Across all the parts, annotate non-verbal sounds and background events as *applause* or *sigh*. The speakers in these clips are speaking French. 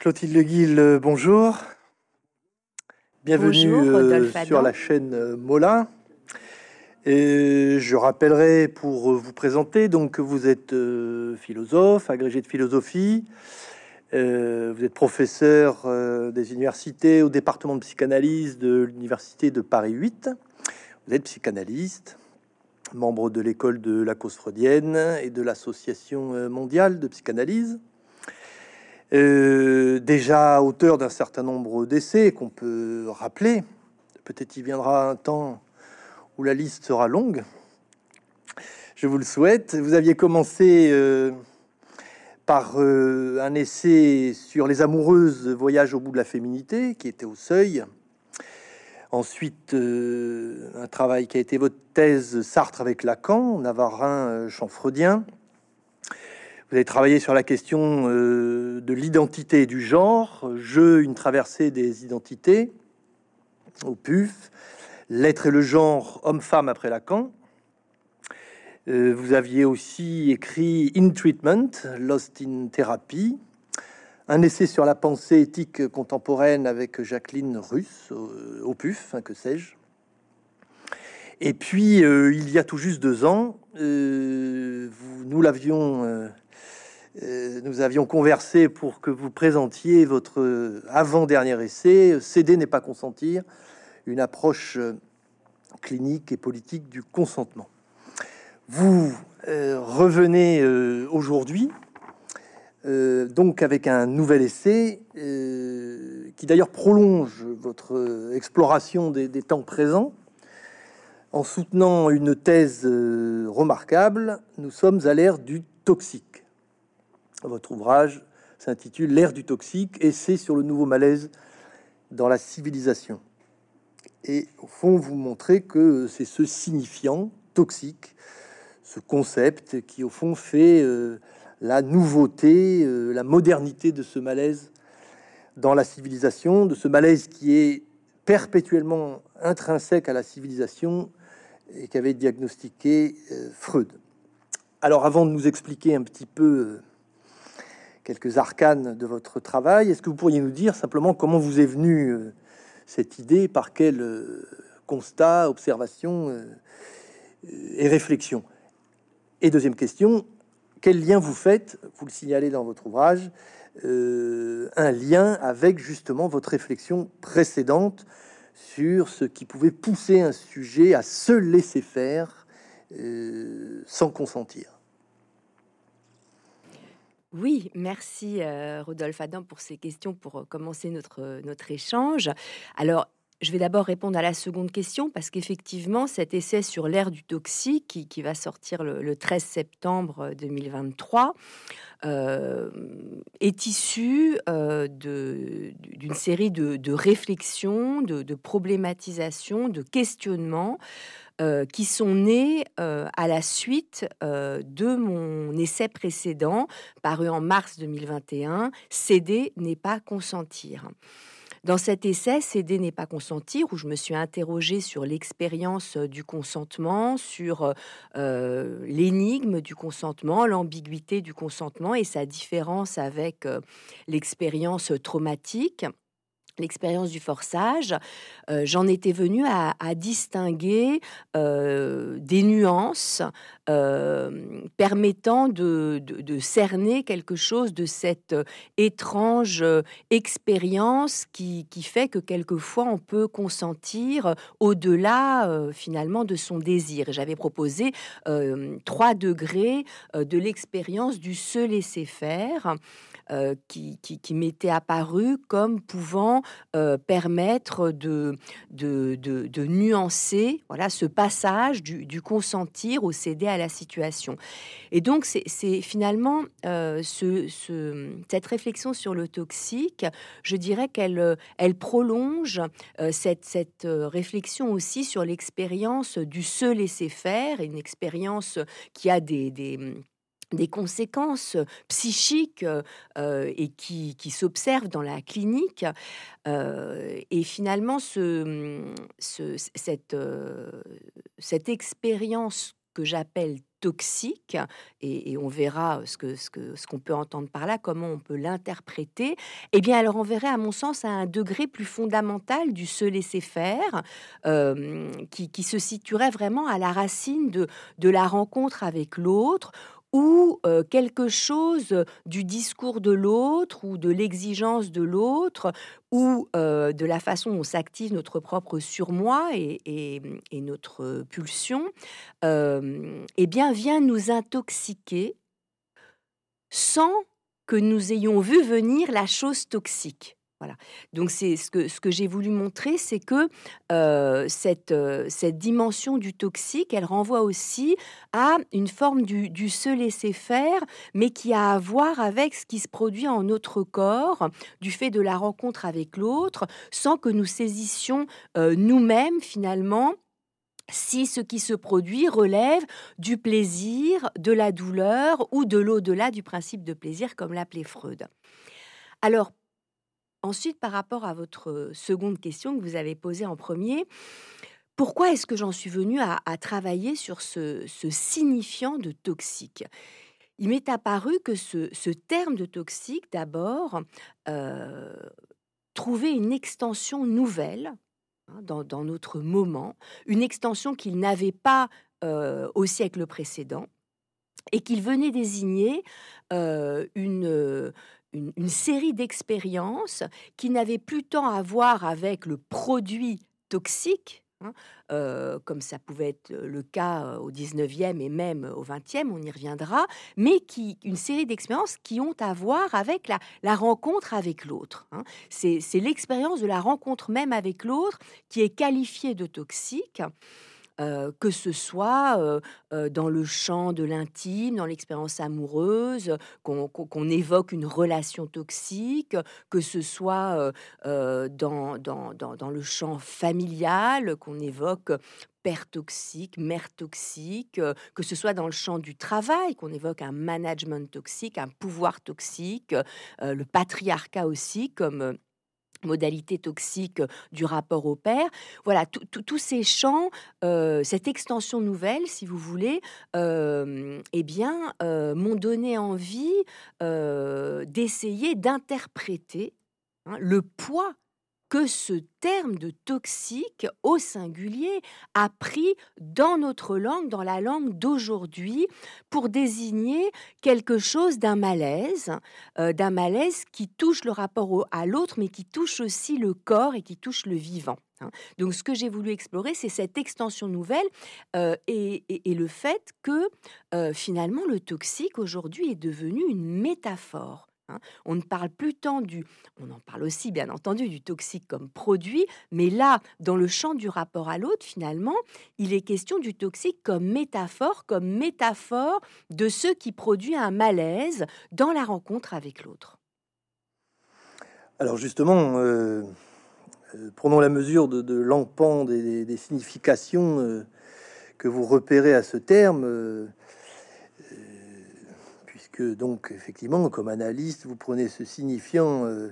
Clotilde Guil, euh, bonjour. Bienvenue euh, sur la chaîne euh, Molin. Et je rappellerai pour vous présenter donc que vous êtes philosophe, agrégé de philosophie. vous êtes professeur des universités au département de psychanalyse de l'université de Paris 8. Vous êtes psychanalyste, membre de l'école de la cause freudienne et de l'association mondiale de psychanalyse. Euh, déjà auteur d'un certain nombre d'essais qu'on peut rappeler. Peut-être il viendra un temps où la liste sera longue. Je vous le souhaite. Vous aviez commencé euh, par euh, un essai sur les amoureuses voyage au bout de la féminité, qui était au seuil. Ensuite, un travail qui a été votre thèse Sartre avec Lacan, Navarin, champ freudien. Vous avez travaillé sur la question euh, de l'identité du genre, jeu, une traversée des identités, au PUF, l'être et le genre, homme-femme après Lacan. Euh, vous aviez aussi écrit In Treatment, Lost in Therapy, un essai sur la pensée éthique contemporaine avec Jacqueline Russe, au, PUF, hein, que sais-je. Et puis, euh, il y a tout juste deux ans, vous, nous l'avions euh, nous avions conversé pour que vous présentiez votre avant-dernier essai, Céder n'est pas consentir, une approche euh, clinique et politique du consentement. Vous euh, revenez aujourd'hui, donc avec un nouvel essai qui d'ailleurs prolonge votre exploration des, temps présents. En soutenant une thèse remarquable, nous sommes à l'ère du toxique. Votre ouvrage s'intitule L'ère du toxique, essai sur le nouveau malaise dans la civilisation. Et au fond, vous montrez que c'est ce signifiant toxique, ce concept qui au fond fait euh, la nouveauté, euh, la modernité de ce malaise dans la civilisation, de ce malaise qui est perpétuellement intrinsèque à la civilisation et qu'avait diagnostiqué euh, Freud. Alors avant de nous expliquer un petit peu quelques arcanes de votre travail. Est-ce que vous pourriez nous dire simplement comment vous est venue euh, cette idée, par quel euh, constat, observation euh, et réflexion? Et deuxième question, quel lien vous faites, vous le signalez dans votre ouvrage, un lien avec justement votre réflexion précédente sur ce qui pouvait pousser un sujet à se laisser faire sans consentir? Oui, merci euh, Rodolphe Adam pour ces questions pour euh, commencer notre, euh, notre échange. Alors, je vais d'abord répondre à la seconde question parce qu'effectivement, cet essai sur l'ère du toxique qui, va sortir le, 13 septembre 2023 est issu d'une série de, de réflexions, de, de problématisations, de questionnements euh, qui sont nés euh, à la suite euh, de mon essai précédent, paru en mars 2021, Céder n'est pas consentir. Dans cet essai, Céder n'est pas consentir, où je me suis interrogée sur l'expérience du consentement, sur l'énigme du consentement, l'ambiguïté du consentement et sa différence avec l'expérience traumatique l'expérience du forçage, euh, j'en étais venue à, distinguer euh, des nuances euh, permettant de, cerner quelque chose de cette étrange expérience qui, qui, fait que quelquefois on peut consentir au-delà finalement de son désir. J'avais proposé trois degrés de l'expérience du se laisser faire. Euh, qui, qui, m'était apparu comme pouvant euh, permettre de, nuancer voilà, ce passage du, consentir au céder à la situation. Et donc, c'est finalement euh, ce, cette réflexion sur le toxique, je dirais qu'elle elle prolonge cette, réflexion aussi sur l'expérience du se laisser faire, une expérience qui a des des conséquences psychiques euh, et qui, qui s'observent dans la clinique. Euh, et finalement, ce, ce, cette, euh, cette expérience que j'appelle toxique, et, on verra ce que ce que ce qu'on peut entendre par là, comment on peut l'interpréter. Eh bien, elle renverrait, à mon sens, à un degré plus fondamental du se laisser faire, euh, qui, qui, se situerait vraiment à la racine de de la rencontre avec l'autre, ou euh, quelque chose du discours de l'autre ou de l'exigence de l'autre ou euh, de la façon dont s'active notre propre surmoi et, notre pulsion, euh, eh bien vient nous intoxiquer sans que nous ayons vu venir la chose toxique. Voilà. Donc c'est ce que, ce que j'ai voulu montrer, c'est que euh, cette, euh, cette dimension du toxique, elle renvoie aussi à une forme du, se laisser faire, mais qui a à voir avec ce qui se produit en notre corps, du fait de la rencontre avec l'autre, sans que nous saisissions euh, nous-mêmes finalement si ce qui se produit relève du plaisir, de la douleur ou de l'au-delà du principe de plaisir, comme l'appelait Freud. Alors, Ensuite, par rapport à votre seconde question que vous avez posée en premier, pourquoi est-ce que j'en suis venue à, travailler sur ce, signifiant de toxique? Il m'est apparu que ce, terme de toxique, d'abord, trouvait une extension nouvelle hein, dans, notre moment, une extension qu'il n'avait pas au siècle précédent et qu'il venait désigner une, une, série d'expériences qui n'avaient plus tant à voir avec le produit toxique, hein, euh, comme ça pouvait être le cas euh, au 19e et même au 20e, on y reviendra, mais qui, une série d'expériences qui ont à voir avec la, rencontre avec l'autre. Hein. C'est l'expérience de la rencontre même avec l'autre qui est qualifiée de toxique. Euh, que ce soit euh, euh, dans le champ de l'intime, dans l'expérience amoureuse, qu'on évoque une relation toxique, que ce soit dans, dans, dans, le champ familial, qu'on évoque père toxique, mère toxique, que ce soit dans le champ du travail, qu'on évoque un management toxique, un pouvoir toxique, le patriarcat aussi, comme modalité toxique du rapport au père. Voilà, tous ces champs, euh, cette extension nouvelle, si vous voulez, euh, eh bien, euh, m'ont donné envie d'essayer d'interpréter hein, le poids que ce terme de toxique au singulier a pris dans notre langue, dans la langue d'aujourd'hui, pour désigner quelque chose d'un malaise, euh, d'un malaise qui touche le rapport à l'autre, mais qui touche aussi le corps et qui touche le vivant. Hein. Donc ce que j'ai voulu explorer, c'est cette extension nouvelle euh, et, le fait que euh, finalement le toxique aujourd'hui est devenu une métaphore. On ne parle plus tant du, on en parle aussi bien entendu du toxique comme produit, mais là, dans le champ du rapport à l'autre, finalement, il est question du toxique comme métaphore, comme métaphore de ce qui produit un malaise dans la rencontre avec l'autre. Alors justement, euh, euh, prenons la mesure de, de l'empan des, significations euh, que vous repérez à ce terme donc effectivement, comme analyste, vous prenez ce signifiant euh,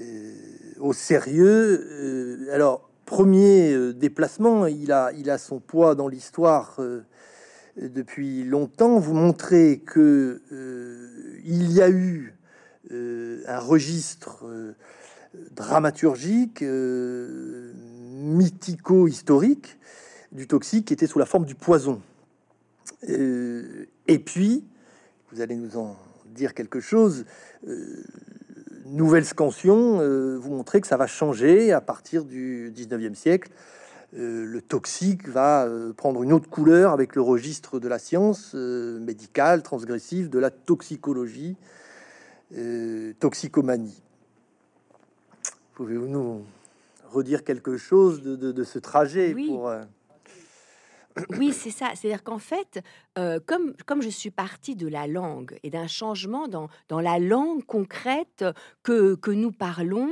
euh, au sérieux. Euh, alors, premier déplacement, il a, il a son poids dans l'histoire depuis longtemps. Vous montrez que il y a eu un registre dramaturgique, mythico-historique du toxique qui était sous la forme du poison. et puis, vous allez nous en dire quelque chose. Euh, nouvelle scansion, euh, vous montrer que ça va changer à partir du 19e siècle. Euh, le toxique va prendre une autre couleur avec le registre de la science médicale, transgressive, de la toxicologie, toxicomanie. Pouvez-vous nous redire quelque chose de, ce trajet pour oui, c'est ça. C'est-à-dire qu'en fait, euh, comme, comme je suis partie de la langue et d'un changement dans, dans la langue concrète que, que nous parlons,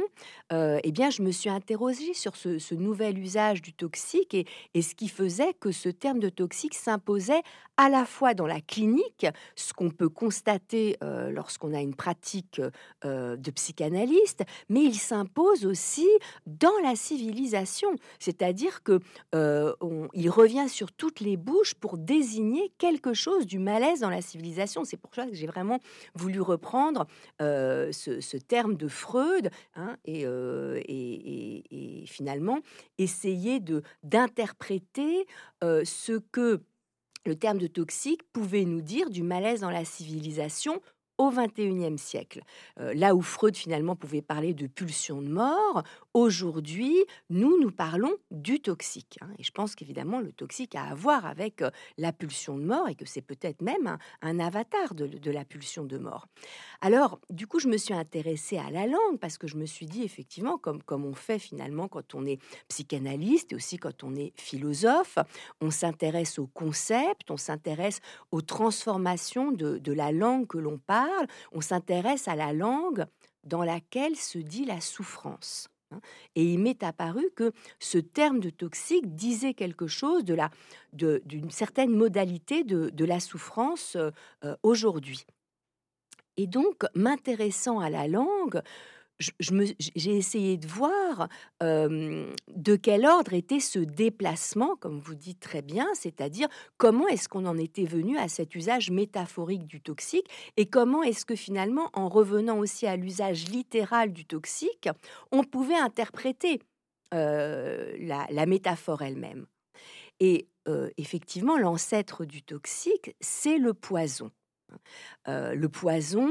euh, eh bien, je me suis interrogée sur ce, nouvel usage du toxique et, et, ce qui faisait que ce terme de toxique s'imposait à la fois dans la clinique, ce qu'on peut constater euh, lorsqu'on a une pratique de psychanalyste, mais il s'impose aussi dans la civilisation. C'est-à-dire que il revient sur toutes les bouches pour désigner quelque chose du malaise dans la civilisation. C'est pour ça que j'ai vraiment voulu reprendre ce, terme de Freud hein, et, et, finalement essayer d'interpréter ce que le terme de toxique pouvait nous dire du malaise dans la civilisation au XXIe siècle. Euh, là où Freud finalement pouvait parler de pulsion de mort, aujourd'hui, nous, nous parlons du toxique. Hein. Et je pense qu'évidemment, le toxique a à voir avec euh, la pulsion de mort et que c'est peut-être même un, avatar de, la pulsion de mort. Alors, du coup, je me suis intéressée à la langue parce que je me suis dit, effectivement, comme, comme on fait finalement quand on est psychanalyste et aussi quand on est philosophe, on s'intéresse aux concepts, on s'intéresse aux transformations de, de la langue que l'on parle on s'intéresse à la langue dans laquelle se dit la souffrance. Hein. Et il m'est apparu que ce terme de toxique disait quelque chose de la, d'une certaine modalité de, la souffrance euh, euh, aujourd'hui. Et donc, m'intéressant à la langue, j'ai essayé de voir de quel ordre était ce déplacement, comme vous dites très bien, c'est-à-dire comment est-ce qu'on en était venu à cet usage métaphorique du toxique et comment est-ce que finalement, en revenant aussi à l'usage littéral du toxique, on pouvait interpréter la, métaphore elle-même. Et effectivement, l'ancêtre du toxique, c'est le poison. Le poison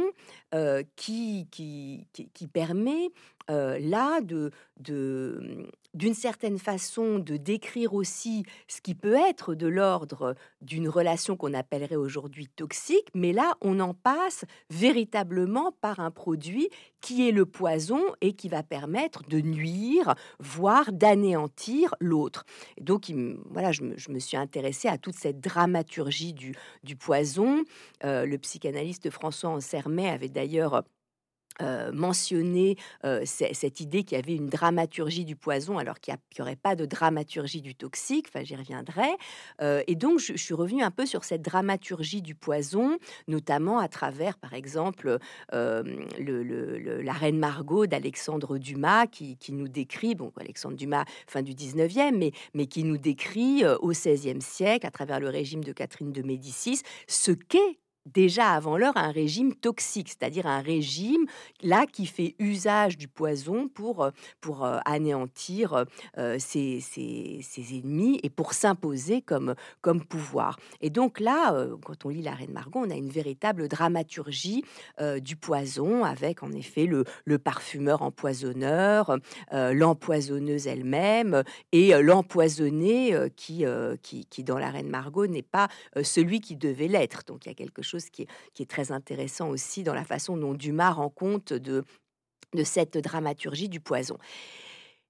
qui, qui, permet là de, de, d'une certaine façon de décrire aussi ce qui peut être de l'ordre d'une relation qu'on appellerait aujourd'hui toxique, mais là, on en passe véritablement par un produit qui est le poison et qui va permettre de nuire, voire d'anéantir l'autre. Donc, voilà, je me, suis intéressée à toute cette dramaturgie du, poison. le psychanalyste François Ansermet avait d'ailleurs euh, mentionner euh, cette idée qu'il y avait une dramaturgie du poison alors qu'il n'y aurait pas de dramaturgie du toxique, enfin j'y reviendrai. Euh, et donc je, suis revenue un peu sur cette dramaturgie du poison, notamment à travers par exemple le, la reine Margot d'Alexandre Dumas qui, qui, nous décrit, bon Alexandre Dumas fin du 19e, mais, mais qui nous décrit au 16e siècle à travers le régime de Catherine de Médicis ce qu'est déjà avant l'heure un régime toxique, c'est-à-dire un régime là qui fait usage du poison pour, euh, pour euh, anéantir euh, ses, ennemis et pour s'imposer comme, comme pouvoir. Et donc là, quand on lit la Reine Margot, on a une véritable dramaturgie du poison avec en effet le, le parfumeur empoisonneur, l'empoisonneuse elle-même et l'empoisonné qui, qui, dans la Reine Margot, n'est pas celui qui devait l'être. Donc il y a quelque chose qui est, très intéressant aussi dans la façon dont Dumas rend compte de, cette dramaturgie du poison.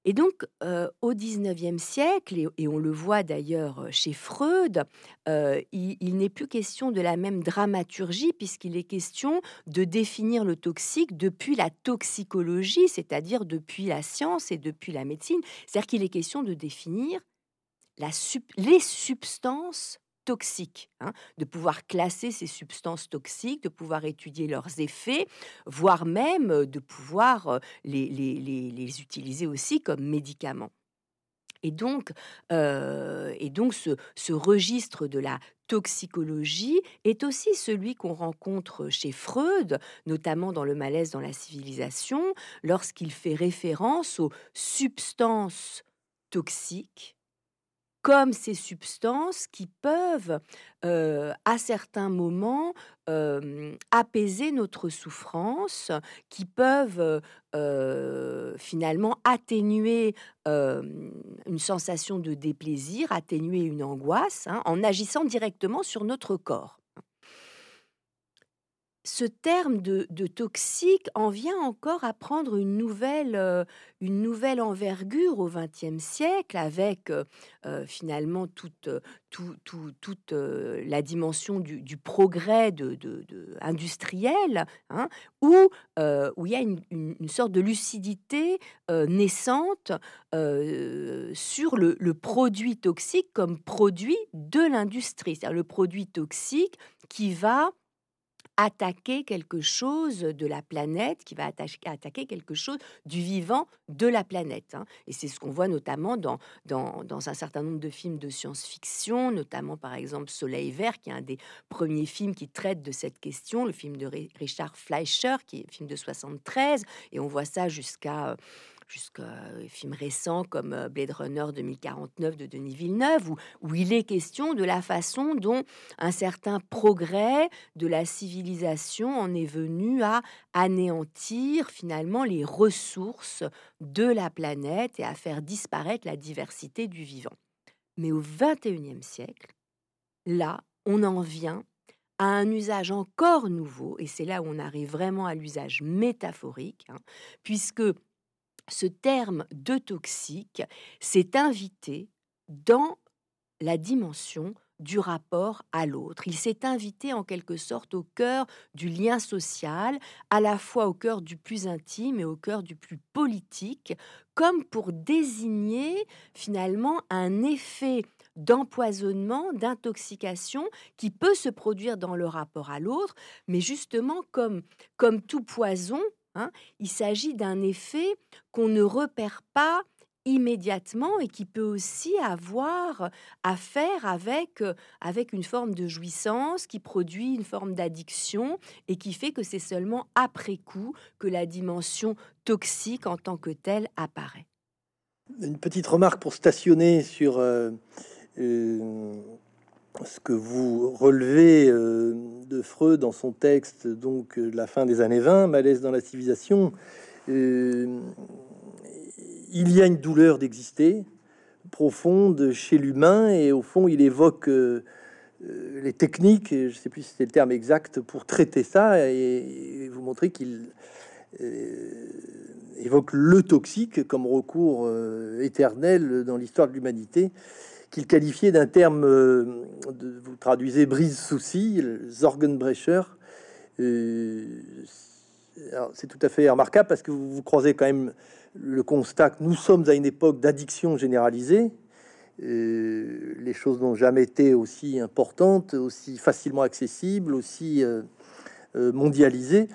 Et donc, euh, au XIXe siècle, et, on le voit d'ailleurs chez Freud, euh, il, n'est plus question de la même dramaturgie, puisqu'il est question de définir le toxique depuis la toxicologie, c'est-à-dire depuis la science et depuis la médecine. C'est-à-dire qu'il est question de définir les substances toxiques, hein, de pouvoir classer ces substances toxiques, de pouvoir étudier leurs effets, voire même euh, de pouvoir euh, les, utiliser aussi comme médicaments. Et donc, euh, et donc ce, registre de la toxicologie est aussi celui qu'on rencontre chez Freud, notamment dans le malaise dans la civilisation, lorsqu'il fait référence aux substances toxiques comme ces substances qui peuvent, euh, à certains moments, euh, apaiser notre souffrance, qui peuvent euh, finalement atténuer une sensation de déplaisir, atténuer une angoisse, hein, en agissant directement sur notre corps ce terme de, toxique en vient encore à prendre une nouvelle, euh, une nouvelle envergure au XXe siècle avec euh, euh, finalement toute, toute la dimension du, progrès industriel, hein, où, où il y a une, sorte de lucidité naissante sur le, le, produit toxique comme produit de l'industrie, c'est-à-dire le produit toxique qui va attaquer quelque chose de la planète, qui va attaquer quelque chose du vivant de la planète. Hein. Et c'est ce qu'on voit notamment dans, dans, dans, un certain nombre de films de science-fiction, notamment par exemple Soleil Vert, qui est un des premiers films qui traite de cette question, le film de Richard Fleischer, qui est un film de 73, et on voit ça jusqu'à jusqu'à films récents comme euh, Blade Runner 2049 de Denis Villeneuve, où, où il est question de la façon dont un certain progrès de la civilisation en est venu à anéantir finalement les ressources de la planète et à faire disparaître la diversité du vivant. Mais au XXIe siècle, là, on en vient à un usage encore nouveau, et c'est là où on arrive vraiment à l'usage métaphorique, hein, puisque ce terme de toxique s'est invité dans la dimension du rapport à l'autre. Il s'est invité en quelque sorte au cœur du lien social, à la fois au cœur du plus intime et au cœur du plus politique, comme pour désigner finalement un effet d'empoisonnement, d'intoxication qui peut se produire dans le rapport à l'autre, mais justement comme, comme tout poison, Hein, il s'agit d'un effet qu'on ne repère pas immédiatement et qui peut aussi avoir à faire avec, euh, avec une forme de jouissance qui produit une forme d'addiction et qui fait que c'est seulement après coup que la dimension toxique en tant que telle apparaît. Une petite remarque pour stationner sur euh, euh, ce que vous relevez euh, de Freud dans son texte, donc euh, la fin des années 20, Malaise dans la civilisation, euh, il y a une douleur d'exister profonde chez l'humain, et au fond, il évoque les techniques, je ne sais plus si c'est le terme exact, pour traiter ça, et, vous montrer qu'il évoque le toxique comme recours éternel dans l'histoire de l'humanité qu'il qualifiait d'un terme, euh, de, vous traduisez brise-souci, Zorgenbrecher. Euh, c'est tout à fait remarquable parce que vous, vous, croisez quand même le constat que nous sommes à une époque d'addiction généralisée. Euh, les choses n'ont jamais été aussi importantes, aussi facilement accessibles, aussi mondialisées.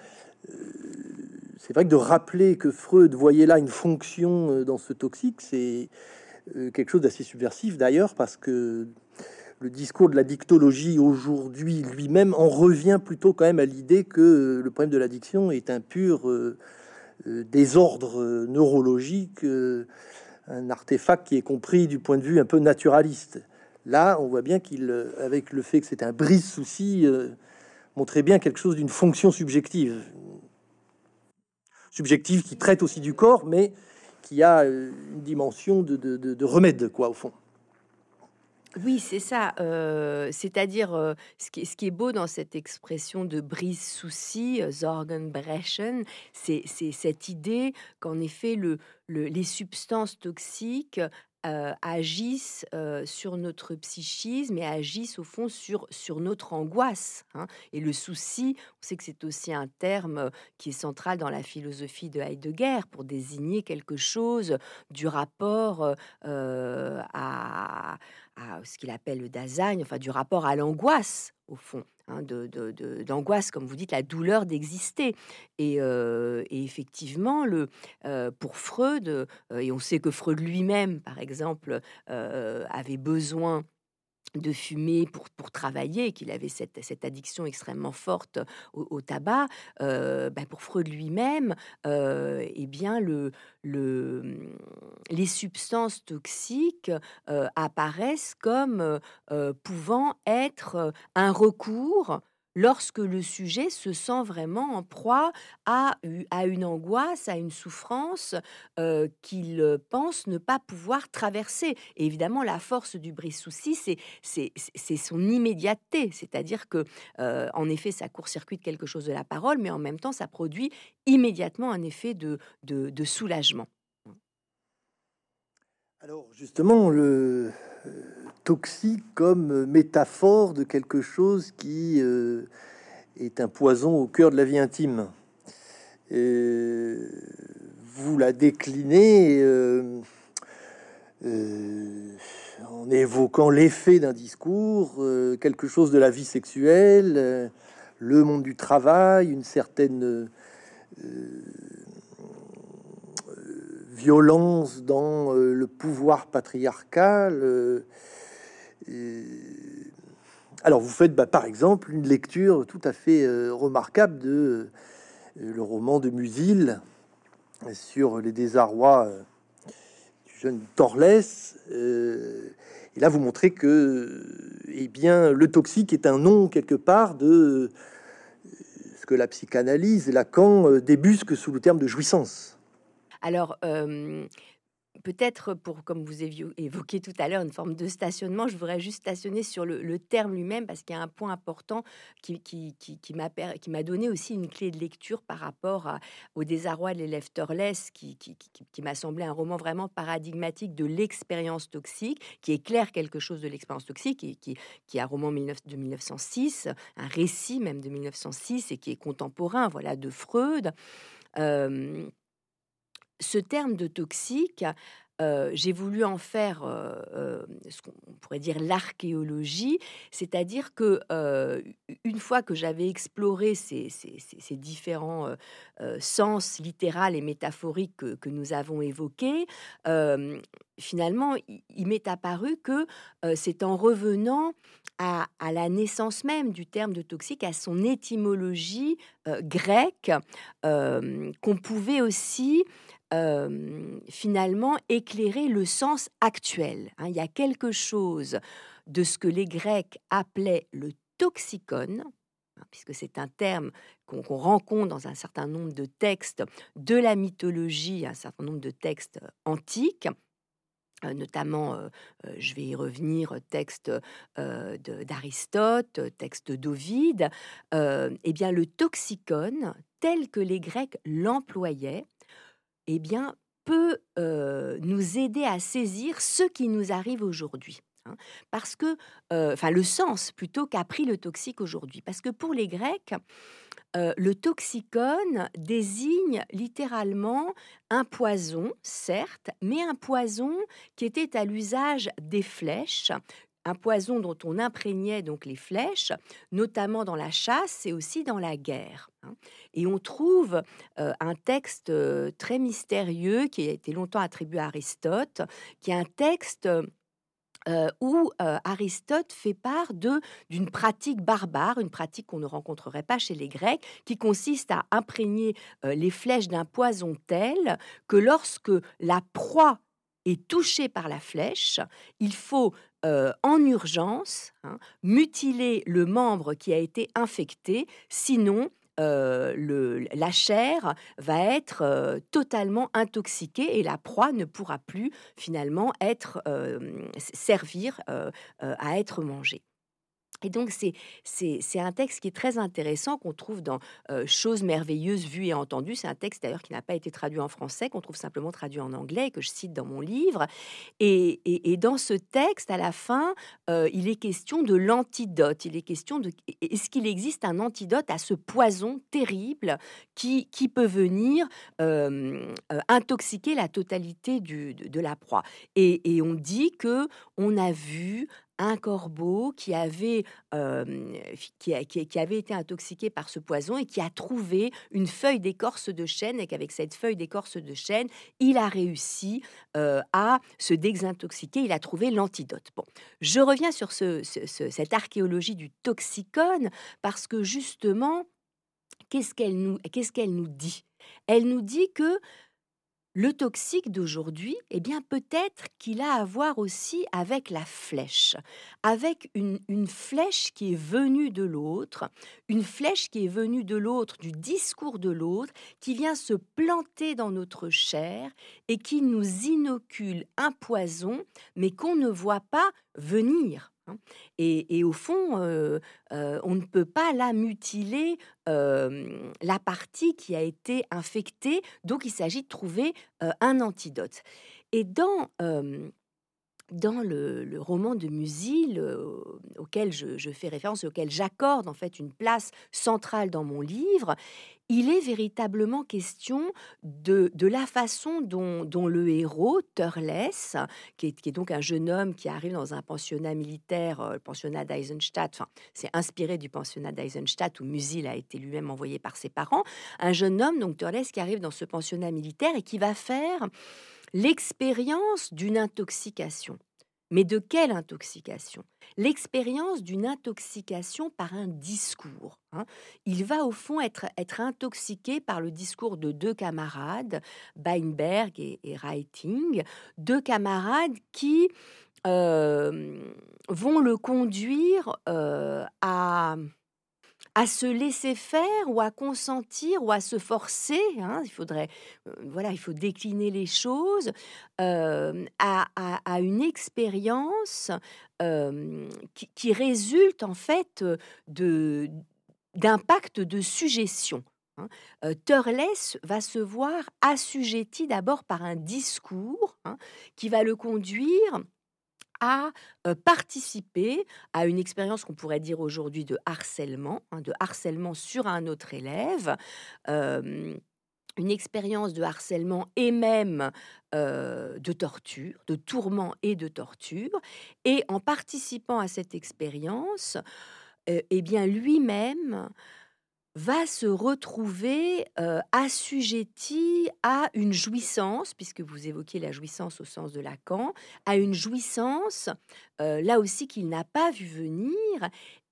c'est vrai que de rappeler que Freud voyait là une fonction dans ce toxique, c'est quelque chose d'assez subversif d'ailleurs, parce que le discours de la dictologie aujourd'hui lui-même en revient plutôt quand même à l'idée que le problème de l'addiction est un pur euh, euh, désordre neurologique, un artefact qui est compris du point de vue un peu naturaliste. Là, on voit bien qu'il, avec le fait que c'est un brise-souci, montrait bien quelque chose d'une fonction subjective. Subjective qui traite aussi du corps, mais qui a euh, une dimension de, de, remède, quoi, au fond. Oui, c'est ça. Euh, c'est-à-dire, euh, ce, qui, est beau dans cette expression de brise-souci, Sorgenbrechen, c'est cette idée qu'en effet, le, les substances toxiques euh, agissent euh, sur notre psychisme et agissent au fond sur, sur notre angoisse. Hein. Et le souci, on sait que c'est aussi un terme euh, qui est central dans la philosophie de Heidegger pour désigner quelque chose du rapport à, à, ce qu'il appelle le Dasein, enfin du rapport à l'angoisse au fond. Hein, d'angoisse, comme vous dites, la douleur d'exister. Et, euh, effectivement, euh, pour Freud, euh, et on sait que Freud lui-même, par exemple, avait besoin de fumer pour, pour travailler, qu'il avait cette, cette, addiction extrêmement forte au, tabac, euh, bah, pour Freud lui-même, euh, eh bien le, le, les substances toxiques euh, apparaissent comme pouvant être un recours lorsque le sujet se sent vraiment en proie à, une angoisse, à une souffrance euh, qu'il pense ne pas pouvoir traverser. Et évidemment, la force du brise-souci, c'est son immédiateté, c'est-à-dire que, euh, en effet, ça court-circuite quelque chose de la parole, mais en même temps, ça produit immédiatement un effet de, de soulagement. Alors, justement, le toxique comme métaphore de quelque chose qui euh, est un poison au cœur de la vie intime. Et vous la déclinez euh, euh, en évoquant l'effet d'un discours, quelque chose de la vie sexuelle, le monde du travail, une certaine violence dans le pouvoir patriarcal. Alors vous faites bah, par exemple une lecture tout à fait remarquable de le roman de Musil sur les désarrois du jeune Torlès. Et là, vous montrez que, eh bien, le toxique est un nom quelque part de ce que la psychanalyse Lacan euh, débusquent sous le terme de jouissance. Alors, euh, peut-être pour, comme vous évoqué tout à l'heure, une forme de stationnement, je voudrais juste stationner sur le, terme lui-même parce qu'il y a un point important qui, m'a donné aussi une clé de lecture par rapport au désarroi de l'élève Torless, qui, m'a semblé un roman vraiment paradigmatique de l'expérience toxique, qui éclaire quelque chose de l'expérience toxique, qui est un roman de 1906, un récit même de 1906 et qui est contemporain, voilà, de Freud. Euh, ce terme de toxique, j'ai voulu en faire ce qu'on pourrait dire l'archéologie, c'est-à-dire que une fois que j'avais exploré ces, différents sens littéral et métaphoriques que, nous avons évoqués, finalement, il, m'est apparu que c'est en revenant à, à, la naissance même du terme de toxique, à son étymologie grecque, qu'on pouvait aussi finalement éclairer le sens actuel. Hein. Il y a quelque chose de ce que les Grecs appelaient le toxicon, hein, puisque c'est un terme qu'on rencontre dans un certain nombre de textes de la mythologie, un certain nombre de textes antiques, euh, notamment, euh, euh, je vais y revenir, texte d'Aristote, texte d'Ovide, eh bien le toxicon, tel que les Grecs l'employaient, eh bien, peut nous aider à saisir ce qui nous arrive aujourd'hui. Hein. parce que, enfin, le sens plutôt qu'a pris le toxique aujourd'hui. Parce que pour les Grecs, le toxicone désigne littéralement un poison, certes, mais un poison qui était à l'usage des flèches, un poison dont on imprégnait donc les flèches, notamment dans la chasse et aussi dans la guerre. Hein. Et on trouve euh, un texte euh, très mystérieux qui a été longtemps attribué à Aristote, qui est un texte euh, où Aristote fait part d'une pratique barbare, une pratique qu'on ne rencontrerait pas chez les Grecs, qui consiste à imprégner les flèches d'un poison tel que lorsque la proie est touchée par la flèche, il faut en urgence hein, mutiler le membre qui a été infecté, sinon le, la chair va être totalement intoxiquée et la proie ne pourra plus finalement être servir à être mangée. Et donc, c'est un texte qui est très intéressant, qu'on trouve dans Choses merveilleuses vues et entendues. C'est un texte d'ailleurs qui n'a pas été traduit en français, qu'on trouve simplement traduit en anglais que je cite dans mon livre. Et, et, dans ce texte, à la fin, il est question de l'antidote. Il est question de est-ce qu'il existe un antidote à ce poison terrible qui, qui peut venir intoxiquer la totalité du, de, de, la proie? Et, et on dit que on a vu un corbeau qui avait, qui, avait été intoxiqué par ce poison et qui a trouvé une feuille d'écorce de chêne et qu'avec cette feuille d'écorce de chêne, il a réussi à se désintoxiquer, il a trouvé l'antidote. Bon, je reviens sur ce, cette archéologie du toxicone parce que justement, qu'est-ce qu'elle nous, qu'est-ce qu'elle nous dit? Elle nous dit que le toxique d'aujourd'hui, eh bien peut-être qu'il a à voir aussi avec la flèche, avec une, flèche qui est venue de l'autre, une flèche qui est venue de l'autre, du discours de l'autre, qui vient se planter dans notre chair et qui nous inocule un poison, mais qu'on ne voit pas venir. Hein. Et, au fond, euh, euh, on ne peut pas la mutiler la partie qui a été infectée, donc il s'agit de trouver un antidote. Et dans, dans le, roman de Musil auquel je, fais référence, auquel j'accorde en fait une place centrale dans mon livre, il est véritablement question de, de la façon dont, dont, le héros, Turles, qui est, qui est, donc un jeune homme qui arrive dans un pensionnat militaire, euh, le pensionnat d'Eisenstadt, enfin, c'est inspiré du pensionnat d'Eisenstadt où Musil a été lui-même envoyé par ses parents, un jeune homme, donc Turles, qui arrive dans ce pensionnat militaire et qui va faire l'expérience d'une intoxication. Mais de quelle intoxication? L'expérience d'une intoxication par un discours. Hein. Il va au fond être, être intoxiqué par le discours de deux camarades, Beinberg et, et Reiting, deux camarades qui euh, vont le conduire euh, à à se laisser faire ou à consentir ou à se forcer. Hein, il faudrait, euh, voilà, il faut décliner les choses euh, à, une expérience euh, qui, résulte en fait de d'impact de suggestion. Hein. va se voir assujetti d'abord par un discours hein, qui va le conduire à participer à une expérience qu'on pourrait dire aujourd'hui de harcèlement, hein, de harcèlement sur un autre élève. une expérience de harcèlement et même de torture, de tourment et de torture. Et en participant à cette expérience, eh bien lui-même va se retrouver assujetti à une jouissance, puisque vous évoquez la jouissance au sens de Lacan, à une jouissance là aussi qu'il n'a pas vu venir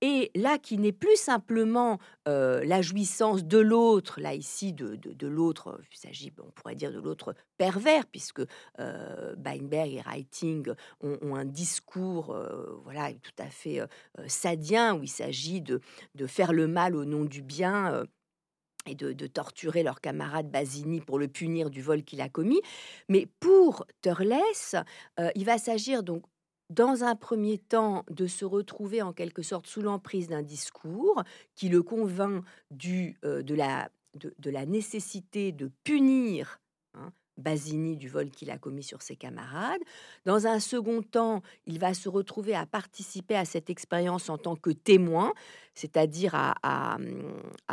et là, qui n'est plus simplement la jouissance de l'autre, là ici de, de, l'autre, il s'agit, on pourrait dire de l'autre pervers, puisque Weinberg et Reiting ont, un discours, voilà, tout à fait sadien, où il s'agit de, de, faire le mal au nom du bien et de, de, torturer leur camarade Basini pour le punir du vol qu'il a commis. Mais pour Turles, il va s'agir donc dans un premier temps, de se retrouver en quelque sorte sous l'emprise d'un discours qui le convainc du, euh, de, la, nécessité de punir hein, Basini du vol qu'il a commis sur ses camarades. Dans un second temps, il va se retrouver à participer à cette expérience en tant que témoin, c'est-à-dire à,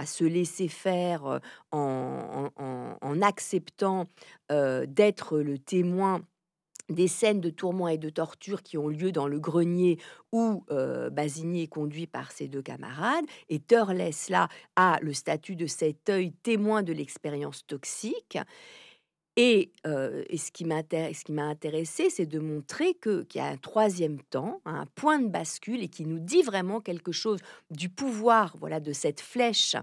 se laisser faire euh, en, en, acceptant euh, d'être le témoin des scènes de tourment et de torture qui ont lieu dans le grenier où euh, est conduit par ses deux camarades. Et Turles, là, a le statut de cet œil témoin de l'expérience toxique. Et, euh, ce qui m'a intéressé, c'est de montrer qu'il y a un troisième temps, un point de bascule, et qui nous dit vraiment quelque chose du pouvoir, voilà, de cette flèche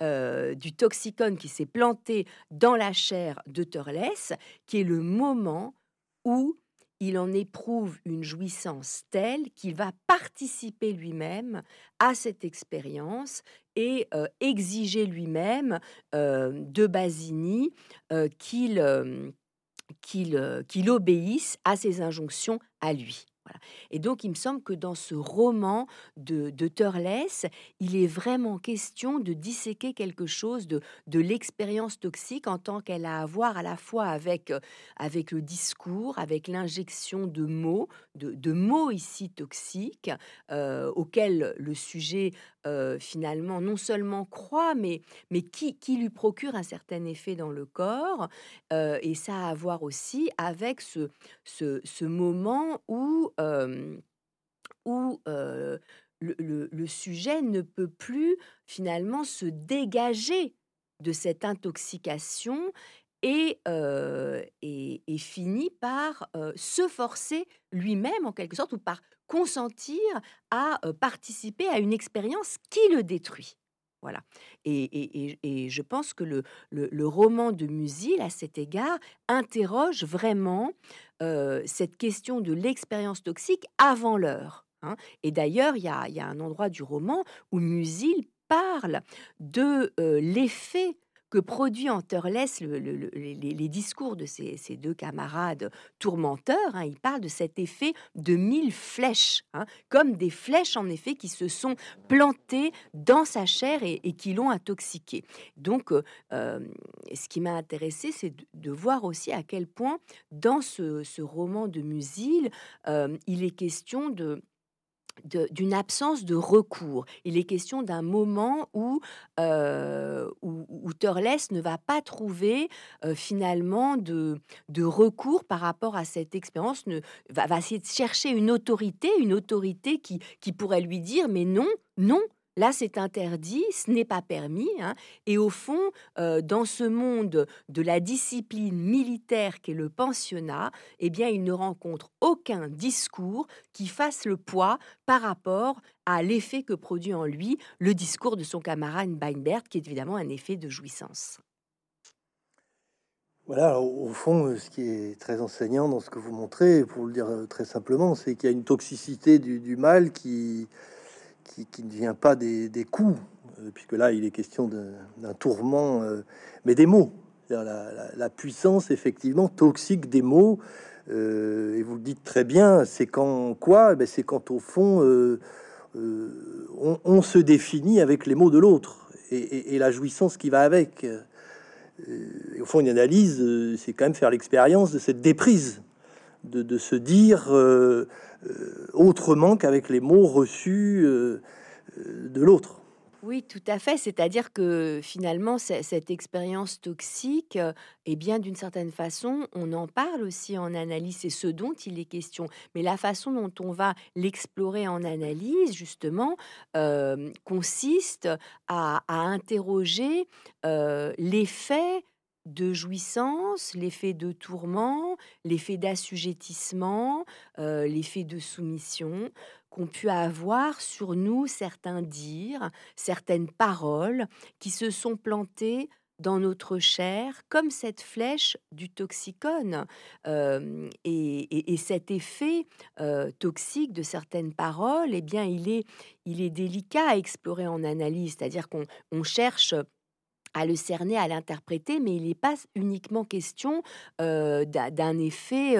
euh, du toxicone qui s'est planté dans la chair de Turles, qui est le moment où il en éprouve une jouissance telle qu'il va participer lui-même à cette expérience et euh, exiger lui-même euh, de Basini euh, qu'il qu'il obéisse à ses injonctions à lui. Et donc, il me semble que dans ce roman de, de Turles, il est vraiment question de disséquer quelque chose de, l'expérience toxique en tant qu'elle a à voir à la fois avec, euh, le discours, avec l'injection de mots, de, mots ici toxiques, euh, auxquels le sujet euh, finalement non seulement croit, mais, mais qui, qui lui procure un certain effet dans le corps. et ça a à voir aussi avec ce, ce, moment où où le, sujet ne peut plus finalement se dégager de cette intoxication et, et, finit par se forcer lui-même en quelque sorte ou par consentir à participer à une expérience qui le détruit. Voilà. Et, je pense que le, roman de Musil, à cet égard, interroge vraiment cette question de l'expérience toxique avant l'heure. Hein. Et d'ailleurs, il y a, un endroit du roman où Musil parle de l'effet que produit en les, discours de ces, deux camarades tourmenteurs. Hein. il parle de cet effet de mille flèches, hein, comme des flèches en effet qui se sont plantées dans sa chair et, qui l'ont intoxiqué. Donc, euh, euh, ce qui m'a intéressé, c'est de, voir aussi à quel point dans ce, roman de Musil, euh, il est question de d'une absence de recours. Il est question d'un moment où, euh, où, ne va pas trouver euh, finalement de, de, recours par rapport à cette expérience, ne, va, va, essayer de chercher une autorité, une autorité qui, qui pourrait lui dire mais non, non, Là, c'est interdit, ce n'est pas permis. Hein. Et au fond, euh, dans ce monde de la discipline militaire qu'est le pensionnat, eh bien, il ne rencontre aucun discours qui fasse le poids par rapport à l'effet que produit en lui le discours de son camarade Beinbert, qui est évidemment un effet de jouissance. Voilà, au fond, ce qui est très enseignant dans ce que vous montrez, pour le dire euh, très simplement, c'est qu'il y a une toxicité du mal qui, qui, ne vient pas des, coups, euh, puisque là il est question d'un tourment, euh, mais des mots. La, puissance effectivement toxique des mots, euh, et vous le dites très bien, c'est quand quoi? Ben, C'est quand au fond on, se définit avec les mots de l'autre et, la jouissance qui va avec. Au fond, une analyse, c'est quand même faire l'expérience de cette déprise, de, se dire euh, autrement qu'avec les mots reçus euh, euh, de l'autre. Oui, tout à fait. C'est-à-dire que finalement, cette expérience toxique, eh bien, d'une certaine façon, on en parle aussi en analyse, c'est ce dont il est question. Mais la façon dont on va l'explorer en analyse, justement, consiste à, interroger l'effet de jouissance, l'effet de tourment, l'effet d'assujettissement, euh, l'effet de soumission qu'ont pu avoir sur nous certains dires, certaines paroles qui se sont plantées dans notre chair, comme cette flèche du toxicone. Euh, et, cet effet euh, toxique de certaines paroles, eh bien, il est, il est délicat à explorer en analyse, c'est-à-dire qu'on cherche à le cerner, à l'interpréter, mais il n'est pas uniquement question d'un effet,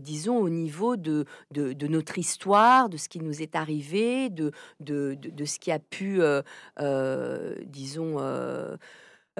disons, au niveau de, de, notre histoire, de ce qui nous est arrivé, de, de, de ce qui a pu, disons,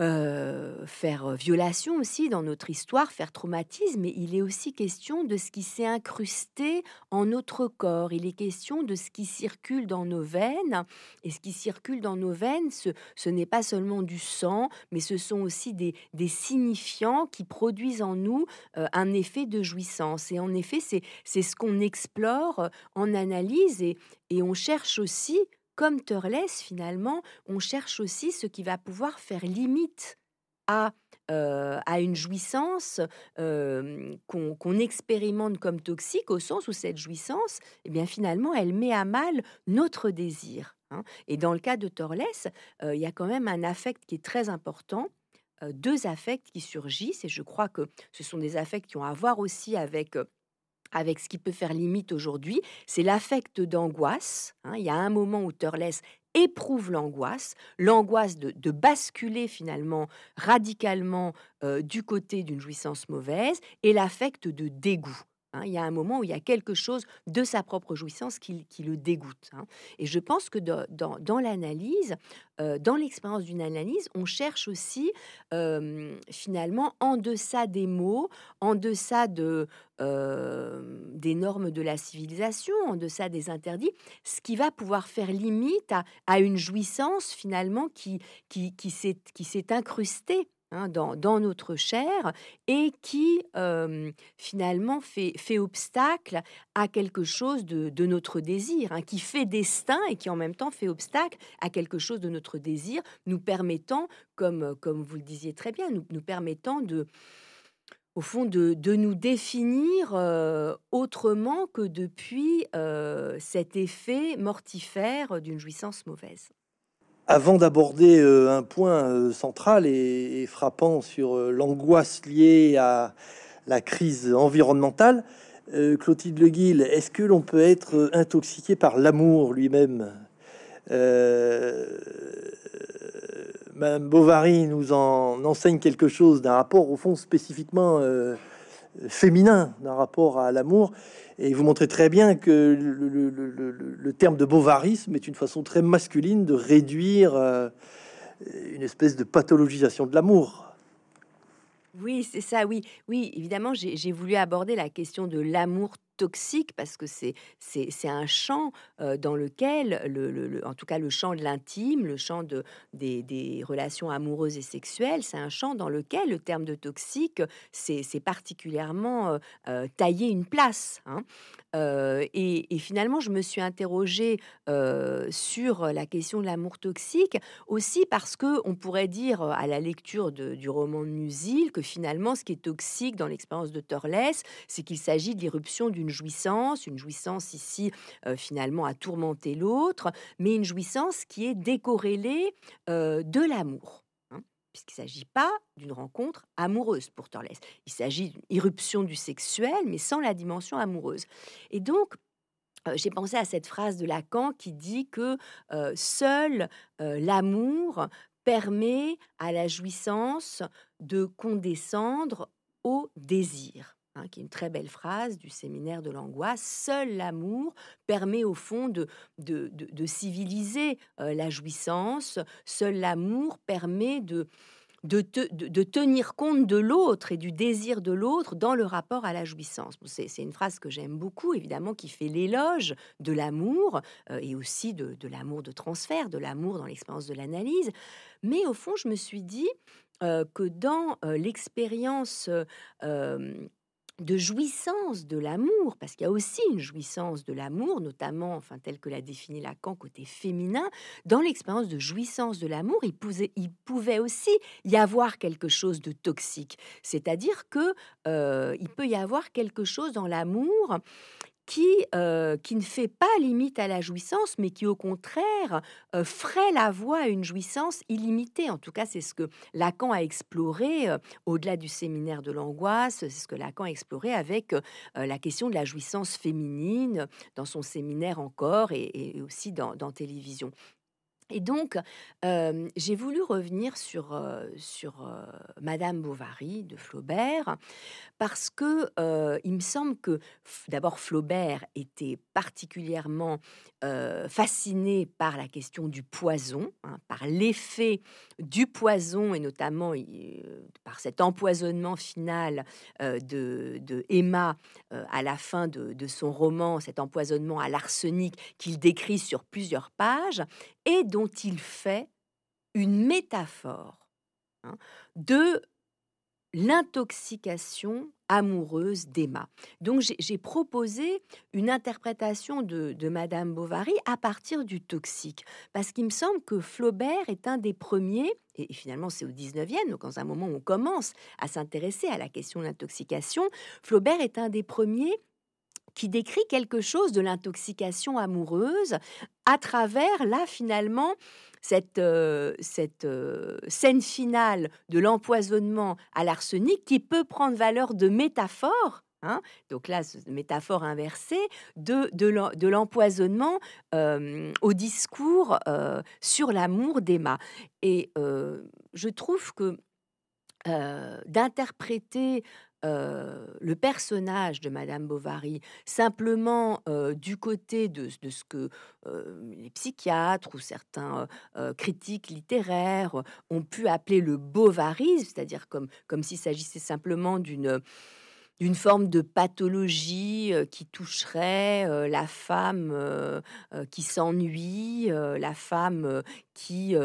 euh, faire violation aussi dans notre histoire, faire traumatisme, mais il est aussi question de ce qui s'est incrusté en notre corps. Il est question de ce qui circule dans nos veines. Et ce qui circule dans nos veines, ce, n'est pas seulement du sang, mais ce sont aussi des, des signifiants qui produisent en nous euh, un effet de jouissance. Et en effet, c'est ce qu'on explore en analyse et, et on cherche aussi comme Turles, finalement, on cherche aussi ce qui va pouvoir faire limite à, euh, à une jouissance euh, qu'on expérimente comme toxique, au sens où cette jouissance, eh bien, finalement, elle met à mal notre désir. Hein. Et dans le cas de Torles, euh, il y a quand même un affect qui est très important, deux affects qui surgissent, et je crois que ce sont des affects qui ont à voir aussi avec avec ce qui peut faire limite aujourd'hui, c'est l'affect d'angoisse. Hein. Il y a un moment où Turles éprouve l'angoisse, l'angoisse de, basculer finalement radicalement euh, du côté d'une jouissance mauvaise, et l'affect de dégoût. Hein. il y a un moment où il y a quelque chose de sa propre jouissance qui, le dégoûte. Hein. Et je pense que dans, l'analyse, euh, dans l'expérience d'une analyse, on cherche aussi euh, finalement en deçà des mots, en deçà de, euh, des normes de la civilisation, en deçà des interdits, ce qui va pouvoir faire limite à, une jouissance finalement qui s'est incrustée Hein, dans, notre chair et qui euh, finalement fait, obstacle à quelque chose de, notre désir, hein, qui fait destin et qui en même temps fait obstacle à quelque chose de notre désir, nous permettant, comme, comme vous le disiez très bien, nous, permettant de au fond, de, nous définir euh, autrement que depuis euh, cet effet mortifère d'une jouissance mauvaise. Avant d'aborder euh, un point euh, central et, frappant sur euh, l'angoisse liée à la crise environnementale, Clotilde Le Guil, est-ce que l'on peut être intoxiqué par l'amour lui-même? Madame Bovary nous en enseigne quelque chose d'un rapport au fond spécifiquement féminin, d'un rapport à l'amour. Et vous montrez très bien que le, terme de bovarisme est une façon très masculine de réduire une espèce de pathologisation de l'amour. Oui, c'est ça, oui. Oui, évidemment, j'ai voulu aborder la question de l'amour toxique parce que c'est un champ dans lequel, le, en tout cas le champ de l'intime, le champ de, des, des, relations amoureuses et sexuelles, c'est un champ dans lequel le terme de toxique, c'est particulièrement taillé une place. Hein. Et, finalement, je me suis interrogée sur la question de l'amour toxique aussi parce que on pourrait dire à la lecture de, du roman de Musil que finalement, ce qui est toxique dans l'expérience de Torles, c'est qu'il s'agit de l'irruption d'une jouissance, une jouissance ici euh, finalement à tourmenter l'autre, mais une jouissance qui est décorrélée euh, de l'amour. Hein, puisqu'il ne s'agit pas d'une rencontre amoureuse pour Torles. Il s'agit d'une irruption du sexuel, mais sans la dimension amoureuse. Et donc, euh, j'ai pensé à cette phrase de Lacan qui dit que seul l'amour permet à la jouissance de condescendre au désir. Hein, qui est une très belle phrase du séminaire de l'angoisse, seul l'amour permet au fond de, de, civiliser euh, la jouissance, seul l'amour permet de, de, de, tenir compte de l'autre et du désir de l'autre dans le rapport à la jouissance. c'est, une phrase que j'aime beaucoup, évidemment, qui fait l'éloge de l'amour euh, et aussi de, l'amour de transfert, de l'amour dans l'expérience de l'analyse. Mais au fond, je me suis dit euh, que dans l'expérience de jouissance de l'amour, parce qu'il y a aussi une jouissance de l'amour, notamment, enfin, telle que l'a défini Lacan, côté féminin, dans l'expérience de jouissance de l'amour, il, pouvait aussi y avoir quelque chose de toxique. C'est-à-dire que euh, il peut y avoir quelque chose dans l'amour qui, euh, qui ne fait pas limite à la jouissance, mais qui au contraire euh, ferait la voie à une jouissance illimitée. En tout cas, c'est ce que Lacan a exploré euh, au-delà du séminaire de l'angoisse, c'est ce que Lacan a exploré avec la question de la jouissance féminine dans son séminaire encore et, aussi dans, dans Télévision. Et donc, j'ai voulu revenir sur, sur Madame Bovary de Flaubert, parce que il me semble que d'abord Flaubert était particulièrement fasciné par la question du poison, hein, par l'effet du poison, et notamment par cet empoisonnement final de, de, Emma à la fin de, de son roman, cet empoisonnement à l'arsenic qu'il décrit sur plusieurs pages, et dont il fait une métaphore hein, de l'intoxication amoureuse d'Emma. Donc j'ai proposé une interprétation de, Madame Bovary à partir du toxique, parce qu'il me semble que Flaubert est un des premiers, et finalement c'est au 19e, donc dans un moment où on commence à s'intéresser à la question de l'intoxication, Flaubert est un des premiers qui décrit quelque chose de l'intoxication amoureuse à travers, là, finalement, cette, euh, cette euh, scène finale de l'empoisonnement à l'arsenic qui peut prendre valeur de métaphore. Hein, donc là, métaphore inversée de, de l'empoisonnement euh, au discours sur l'amour d'Emma. Et je trouve que d'interpréter le personnage de Madame Bovary simplement du côté de, ce que les psychiatres ou certains critiques littéraires ont pu appeler le bovarisme, c'est-à-dire comme, comme s'il s'agissait simplement d'une d'une forme de pathologie qui toucherait la femme qui s'ennuie, la femme qui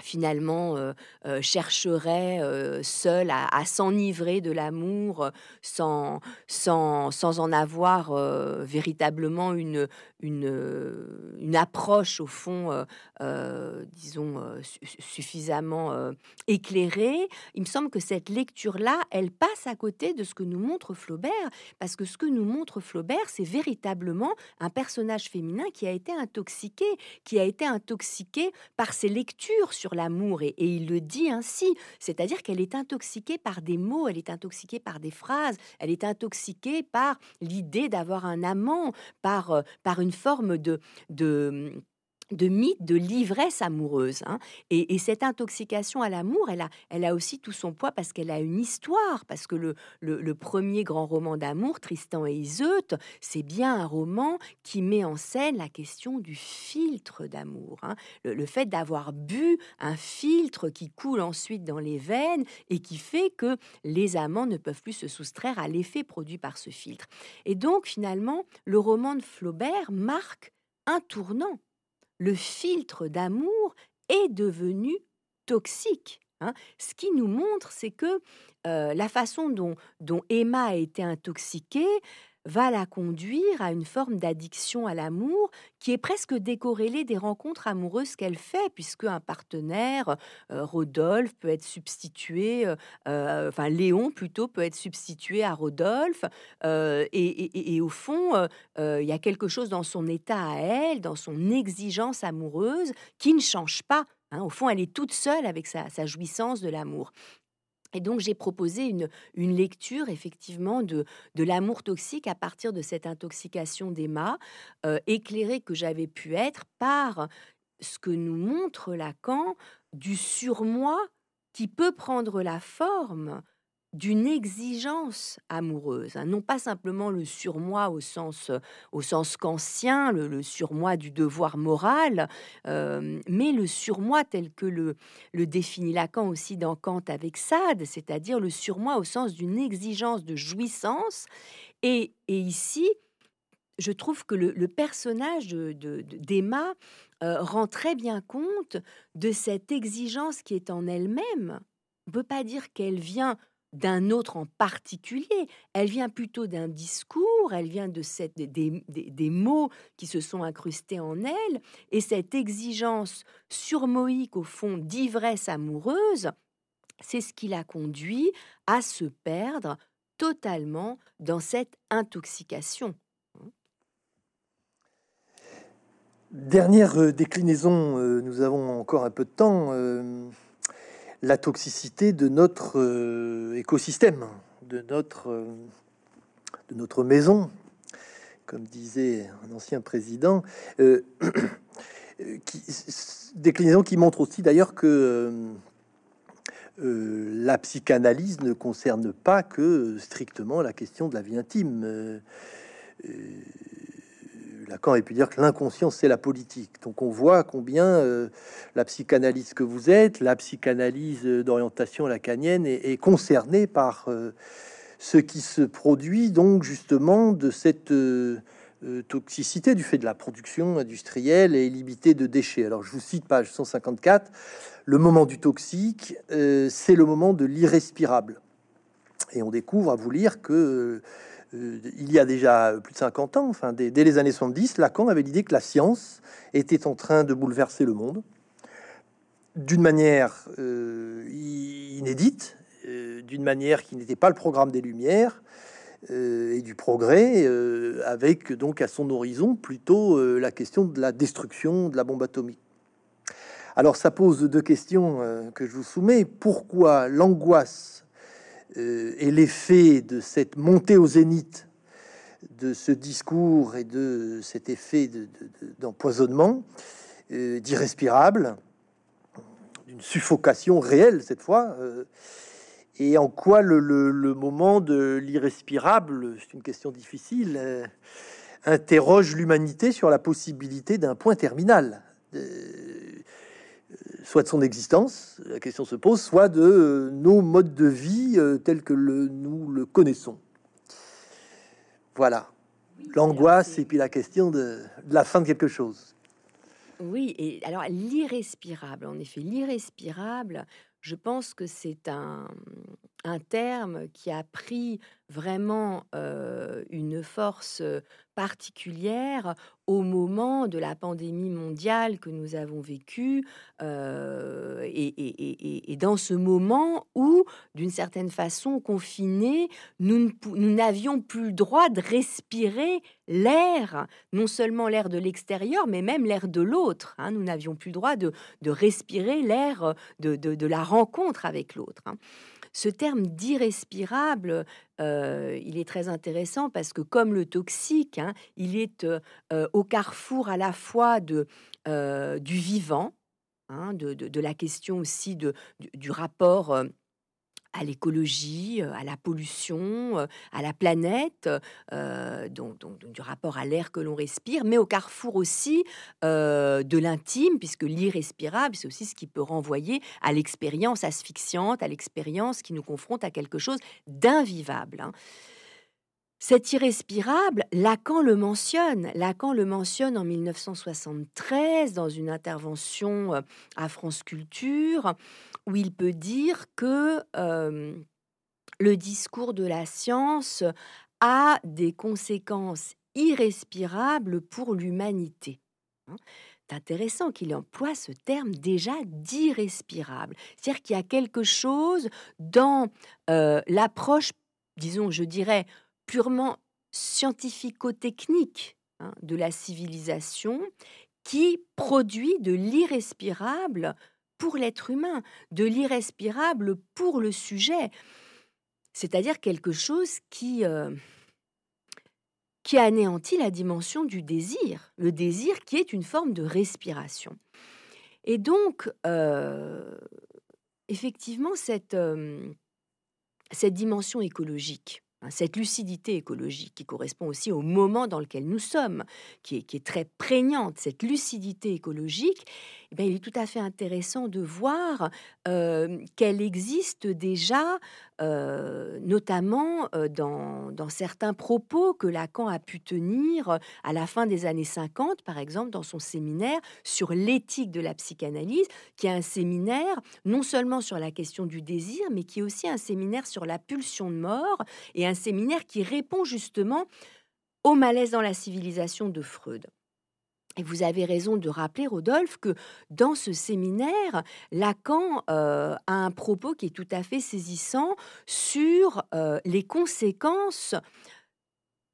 finalement euh, euh, chercherait euh, seul à, s'enivrer de l'amour sans, sans, sans, en avoir véritablement une, une, une, approche au fond, disons, suffisamment éclairée. Il me semble que cette lecture-là, elle passe à côté de ce que nous montre Flaubert, parce que ce que nous montre Flaubert, c'est véritablement un personnage féminin qui a été intoxiqué, qui a été intoxiqué par ses lectures sur l'amour, et, il le dit ainsi, c'est-à-dire qu'elle est intoxiquée par des mots, elle est intoxiquée par des phrases, elle est intoxiquée par l'idée d'avoir un amant, par, euh, par une forme de, de de mythe de l'ivresse amoureuse. Hein. Et, cette intoxication à l'amour, elle a, elle a aussi tout son poids parce qu'elle a une histoire, parce que le, premier grand roman d'amour, Tristan et Iseut, c'est bien un roman qui met en scène la question du filtre d'amour. Hein. Le, fait d'avoir bu un filtre qui coule ensuite dans les veines et qui fait que les amants ne peuvent plus se soustraire à l'effet produit par ce filtre. Et donc finalement, le roman de Flaubert marque un tournant le filtre d'amour est devenu toxique. Hein. Ce qui nous montre, c'est que euh, la façon dont, dont Emma a été intoxiquée, va la conduire à une forme d'addiction à l'amour qui est presque décorrélée des rencontres amoureuses qu'elle fait, puisque un partenaire, euh, Rodolphe, peut être substitué, euh, euh, enfin Léon plutôt peut être substitué à Rodolphe, et, au fond, il y a quelque chose dans son état à elle, dans son exigence amoureuse, qui ne change pas. Hein. Au fond, elle est toute seule avec sa jouissance de l'amour. Et donc j'ai proposé une, lecture effectivement de, de l'amour toxique à partir de cette intoxication d'Emma, euh, éclairée que j'avais pu être par ce que nous montre Lacan du surmoi qui peut prendre la forme d'une exigence amoureuse, hein. non pas simplement le surmoi au sens, au sens le, surmoi du devoir moral, euh, mais le surmoi tel que le, le définit Lacan aussi dans Kant avec Sade, c'est-à-dire le surmoi au sens d'une exigence de jouissance. Et, ici, je trouve que le, personnage d'Emma de, euh, rend très bien compte de cette exigence qui est en elle-même. On ne peut pas dire qu'elle vient d'un autre en particulier. Elle vient plutôt d'un discours, elle vient de cette, des, mots qui se sont incrustés en elle, et cette exigence surmoïque au fond d'ivresse amoureuse, c'est ce qui l'a conduit à se perdre totalement dans cette intoxication. Dernière euh, déclinaison, euh, nous avons encore un peu de temps. La toxicité de notre euh, écosystème, de notre, euh, de notre maison, comme disait un ancien président, euh, *clears throat* qui, déclinaison qui montre aussi d'ailleurs que la psychanalyse ne concerne pas que strictement la question de la vie intime. Lacan a pu dire que l'inconscient, c'est la politique. Donc on voit combien euh, la psychanalyse que vous êtes, la psychanalyse d'orientation lacanienne, est, concernée par euh, ce qui se produit donc justement de cette euh, toxicité du fait de la production industrielle et limitée de déchets. Alors je vous cite page 154, le moment du toxique, c'est le moment de l'irrespirable. Et on découvre à vous lire que euh, il y a déjà plus de 50 ans, dès, les années 70, Lacan avait l'idée que la science était en train de bouleverser le monde d'une manière euh, inédite, euh, d'une manière qui n'était pas le programme des Lumières et du progrès, avec donc à son horizon plutôt la question de la destruction de la bombe atomique. Alors ça pose deux questions que je vous soumets. Pourquoi l'angoisse euh, et l'effet de cette montée au zénith de ce discours et de cet effet d'empoisonnement euh, d'irrespirable, d'une suffocation réelle cette fois, euh, et en quoi le moment de l'irrespirable, c'est une question difficile, interroge l'humanité sur la possibilité d'un point terminal soit de son existence, la question se pose, soit de euh, nos modes de vie euh, tels que le, nous le connaissons. Voilà. L'angoisse et puis la question de, la fin de quelque chose. Oui, et alors l'irrespirable, en effet, l'irrespirable, je pense que c'est un, un terme qui a pris vraiment une force particulière au moment de la pandémie mondiale que nous avons vécue et, dans ce moment où, d'une certaine façon, confinés, nous n'avions plus le droit de respirer l'air, non seulement l'air de l'extérieur, mais même l'air de l'autre. Hein. Nous n'avions plus le droit de, respirer l'air de, la rencontre avec l'autre. Hein. Ce terme d'irrespirable, euh, il est très intéressant parce que comme le toxique, hein, il est euh, euh, au carrefour à la fois de, du vivant, hein, de, la question aussi de, du, rapport à l'écologie, à la pollution, à la planète, donc, du rapport à l'air que l'on respire, mais au carrefour aussi de l'intime, puisque l'irrespirable, c'est aussi ce qui peut renvoyer à l'expérience asphyxiante, à l'expérience qui nous confronte à quelque chose d'invivable. Hein. Cet irrespirable, Lacan le mentionne. Lacan le mentionne en 1973 dans une intervention euh, à France Culture, où il peut dire que euh, le discours de la science a des conséquences irrespirables pour l'humanité. Hein. C'est intéressant qu'il emploie ce terme déjà d'irrespirable. C'est-à-dire qu'il y a quelque chose dans euh, l'approche, disons, je dirais, purement scientifico-technique hein, de la civilisation qui produit de l'irrespirable pour l'être humain, de l'irrespirable pour le sujet, c'est-à-dire quelque chose qui, euh, anéantit la dimension du désir, le désir qui est une forme de respiration. Et donc, euh, effectivement, cette, euh, cette dimension écologique, cette lucidité écologique qui correspond aussi au moment dans lequel nous sommes, qui est, très prégnante, cette lucidité écologique, eh il est tout à fait intéressant de voir qu'elle existe déjà, notamment dans, dans, certains propos que Lacan a pu tenir à la fin des années 50, par exemple, dans son séminaire sur l'éthique de la psychanalyse, qui est un séminaire non seulement sur la question du désir, mais qui est aussi un séminaire sur la pulsion de mort et un séminaire qui répond justement au malaise dans la civilisation de Freud. Et vous avez raison de rappeler, Rodolphe, que dans ce séminaire, Lacan euh, a un propos qui est tout à fait saisissant sur euh, les conséquences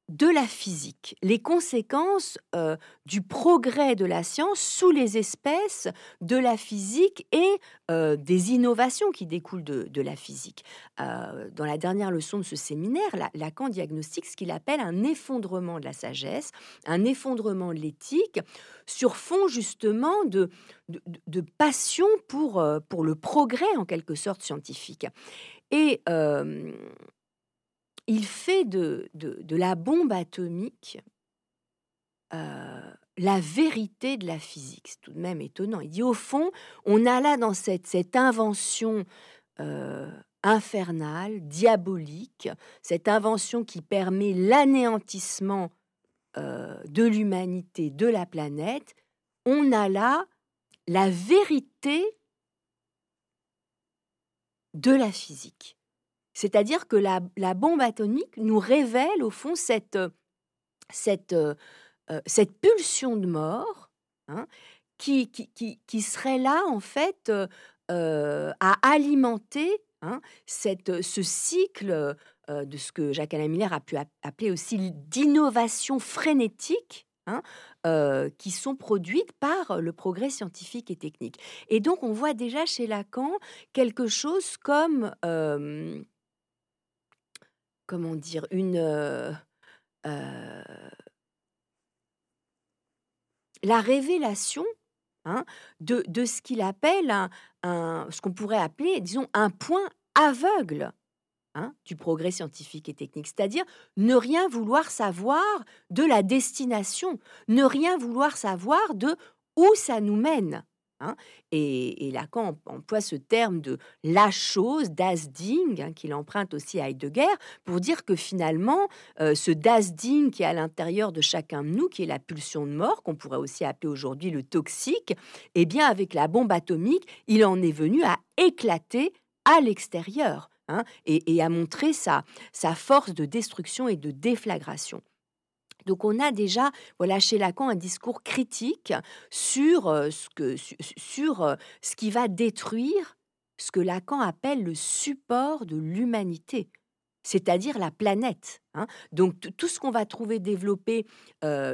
de la physique, les conséquences euh, du progrès de la science sous les espèces de la physique et euh, des innovations qui découlent de, la physique. Euh, dans la dernière leçon de ce séminaire, Lacan diagnostique ce qu'il appelle un effondrement de la sagesse, un effondrement de l'éthique, sur fond justement de, de, passion pour, pour le progrès en quelque sorte scientifique. Et il fait de, de, la bombe atomique euh, la vérité de la physique. C'est tout de même étonnant. Il dit au fond, on a là dans cette, invention euh, infernale, diabolique, cette invention qui permet l'anéantissement euh, de l'humanité, de la planète, on a là la vérité de la physique. C'est-à-dire que la, bombe atomique nous révèle au fond cette, cette, euh, cette pulsion de mort hein, qui, qui, serait là en fait euh, à alimenter hein, cette, ce cycle euh, de ce que Jacques Alain Miller a pu appeler aussi d'innovation frénétique hein, qui sont produites par le progrès scientifique et technique. Et donc on voit déjà chez Lacan quelque chose comme comment dire, une, euh, euh, la révélation hein, de, ce qu'il appelle un, ce qu'on pourrait appeler, disons, un point aveugle hein, du progrès scientifique et technique, c'est-à-dire ne rien vouloir savoir de la destination, ne rien vouloir savoir de où ça nous mène. Hein. et, Lacan emploie ce terme de la chose, das Ding, hein, qu'il emprunte aussi à Heidegger, pour dire que finalement, euh, ce das Ding qui est à l'intérieur de chacun de nous, qui est la pulsion de mort, qu'on pourrait aussi appeler aujourd'hui le toxique, eh bien, avec la bombe atomique, il en est venu à éclater à l'extérieur hein, et, à montrer sa force de destruction et de déflagration. Donc on a déjà, voilà, chez Lacan, un discours critique sur euh, ce, que, sur euh, ce qui va détruire ce que Lacan appelle le support de l'humanité, c'est-à-dire la planète. Hein. Donc tout ce qu'on va trouver développé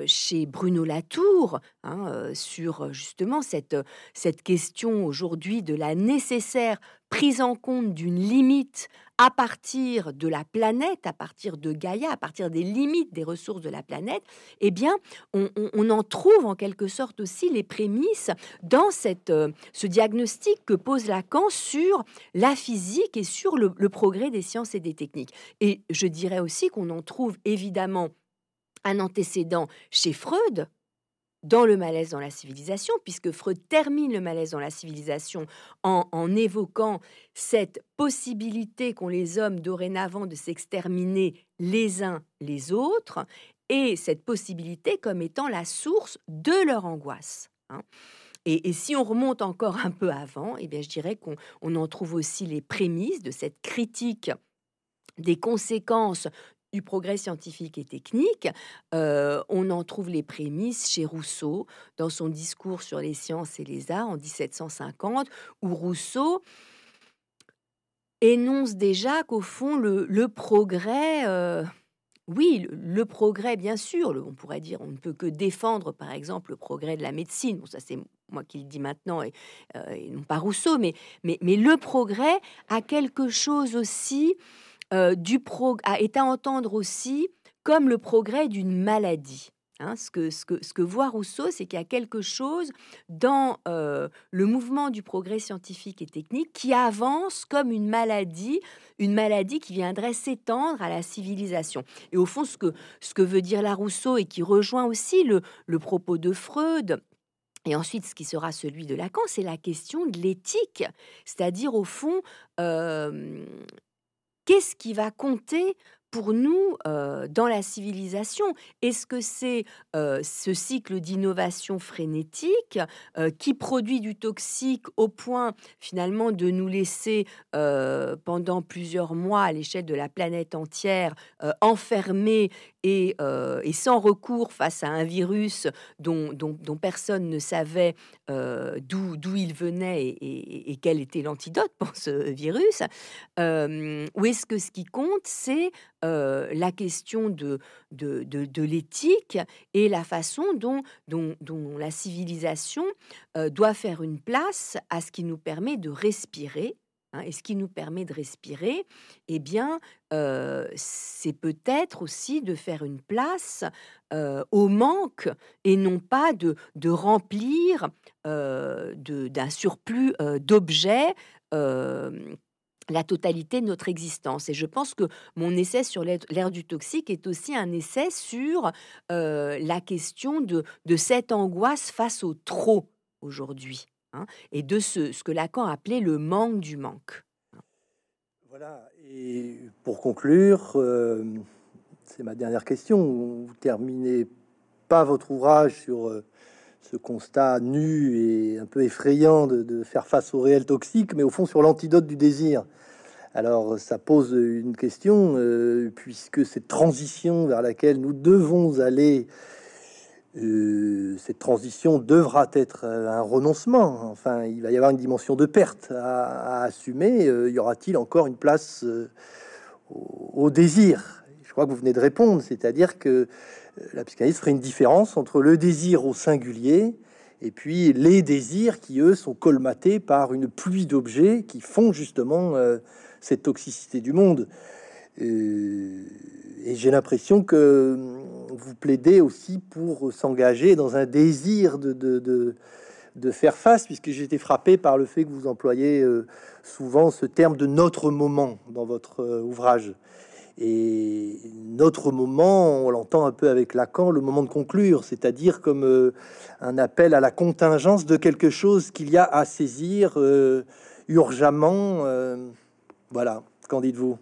chez Bruno Latour hein, sur justement cette, cette question aujourd'hui de la nécessaire prise en compte d'une limite à partir de la planète, à partir de Gaïa, à partir des limites des ressources de la planète, eh bien, on, en trouve en quelque sorte aussi les prémices dans cette, ce diagnostic que pose Lacan sur la physique et sur le progrès des sciences et des techniques. Et je dirais aussi qu'on en trouve évidemment un antécédent chez Freud, dans le malaise dans la civilisation, puisque Freud termine le malaise dans la civilisation en, évoquant cette possibilité qu'ont les hommes dorénavant de s'exterminer les uns les autres, et cette possibilité comme étant la source de leur angoisse. Hein. Et, si on remonte encore un peu avant, eh bien, je dirais qu'on en trouve aussi les prémices de cette critique des conséquences du progrès scientifique et technique. Euh, on en trouve les prémices chez Rousseau dans son discours sur les sciences et les arts en 1750, où Rousseau énonce déjà qu'au fond, le, progrès, euh, oui, le, progrès, bien sûr, on pourrait dire, on ne peut que défendre, par exemple, le progrès de la médecine. Bon, ça, c'est moi qui le dis maintenant, et, euh, non pas Rousseau, mais, mais, mais le progrès a quelque chose aussi euh, du pro est à entendre aussi comme le progrès d'une maladie. Hein. ce, que, ce, que, ce que voit Rousseau, c'est qu'il y a quelque chose dans euh, le mouvement du progrès scientifique et technique qui avance comme une maladie, une maladie qui viendrait s'étendre à la civilisation. Et au fond, ce que, ce que veut dire la Rousseau et qui rejoint aussi le, le propos de Freud, et ensuite, ce qui sera celui de Lacan, c'est la question de l'éthique, c'est-à-dire au fond, euh, qu'est-ce qui va compter pour nous dans la civilisation? Est-ce que c'est ce cycle d'innovation frénétique qui produit du toxique au point finalement de nous laisser pendant plusieurs mois à l'échelle de la planète entière enfermés et, sans recours face à un virus dont, personne ne savait d'où il venait et, quel était l'antidote pour ce virus Ou est-ce que ce qui compte, c'est la question de, de, l'éthique et la façon dont, dont, la civilisation doit faire une place à ce qui nous permet de respirer. Hein, et ce qui nous permet de respirer, eh bien, c'est peut-être aussi de faire une place au manque et non pas de, de remplir d'un surplus d'objets la totalité de notre existence. Et je pense que mon essai sur l'ère du toxique est aussi un essai sur euh, la question de, de, cette angoisse face au trop aujourd'hui, hein, et de ce, que Lacan appelait le manque du manque. Voilà, et pour conclure, euh, c'est ma dernière question, vous terminez pas votre ouvrage sur euh, ce constat nu et un peu effrayant de, faire face au réel toxique, mais au fond sur l'antidote du désir. Alors ça pose une question, euh, puisque cette transition vers laquelle nous devons aller, euh, cette transition devra être un renoncement. Enfin, il va y avoir une dimension de perte à, assumer. Euh, y aura-t-il encore une place au, désir? Je crois que vous venez de répondre, c'est-à-dire que la psychanalyse ferait une différence entre le désir au singulier et puis les désirs qui, eux, sont colmatés par une pluie d'objets qui font justement euh, cette toxicité du monde. Euh, et j'ai l'impression que vous plaidez aussi pour s'engager dans un désir de, de, de, faire face, puisque j'ai été frappé par le fait que vous employez euh, souvent ce terme de notre moment dans votre ouvrage. Et notre moment, on l'entend un peu avec Lacan, le moment de conclure, c'est-à-dire comme euh, un appel à la contingence de quelque chose qu'il y a à saisir euh, urgemment. Euh, voilà, qu'en dites-vous?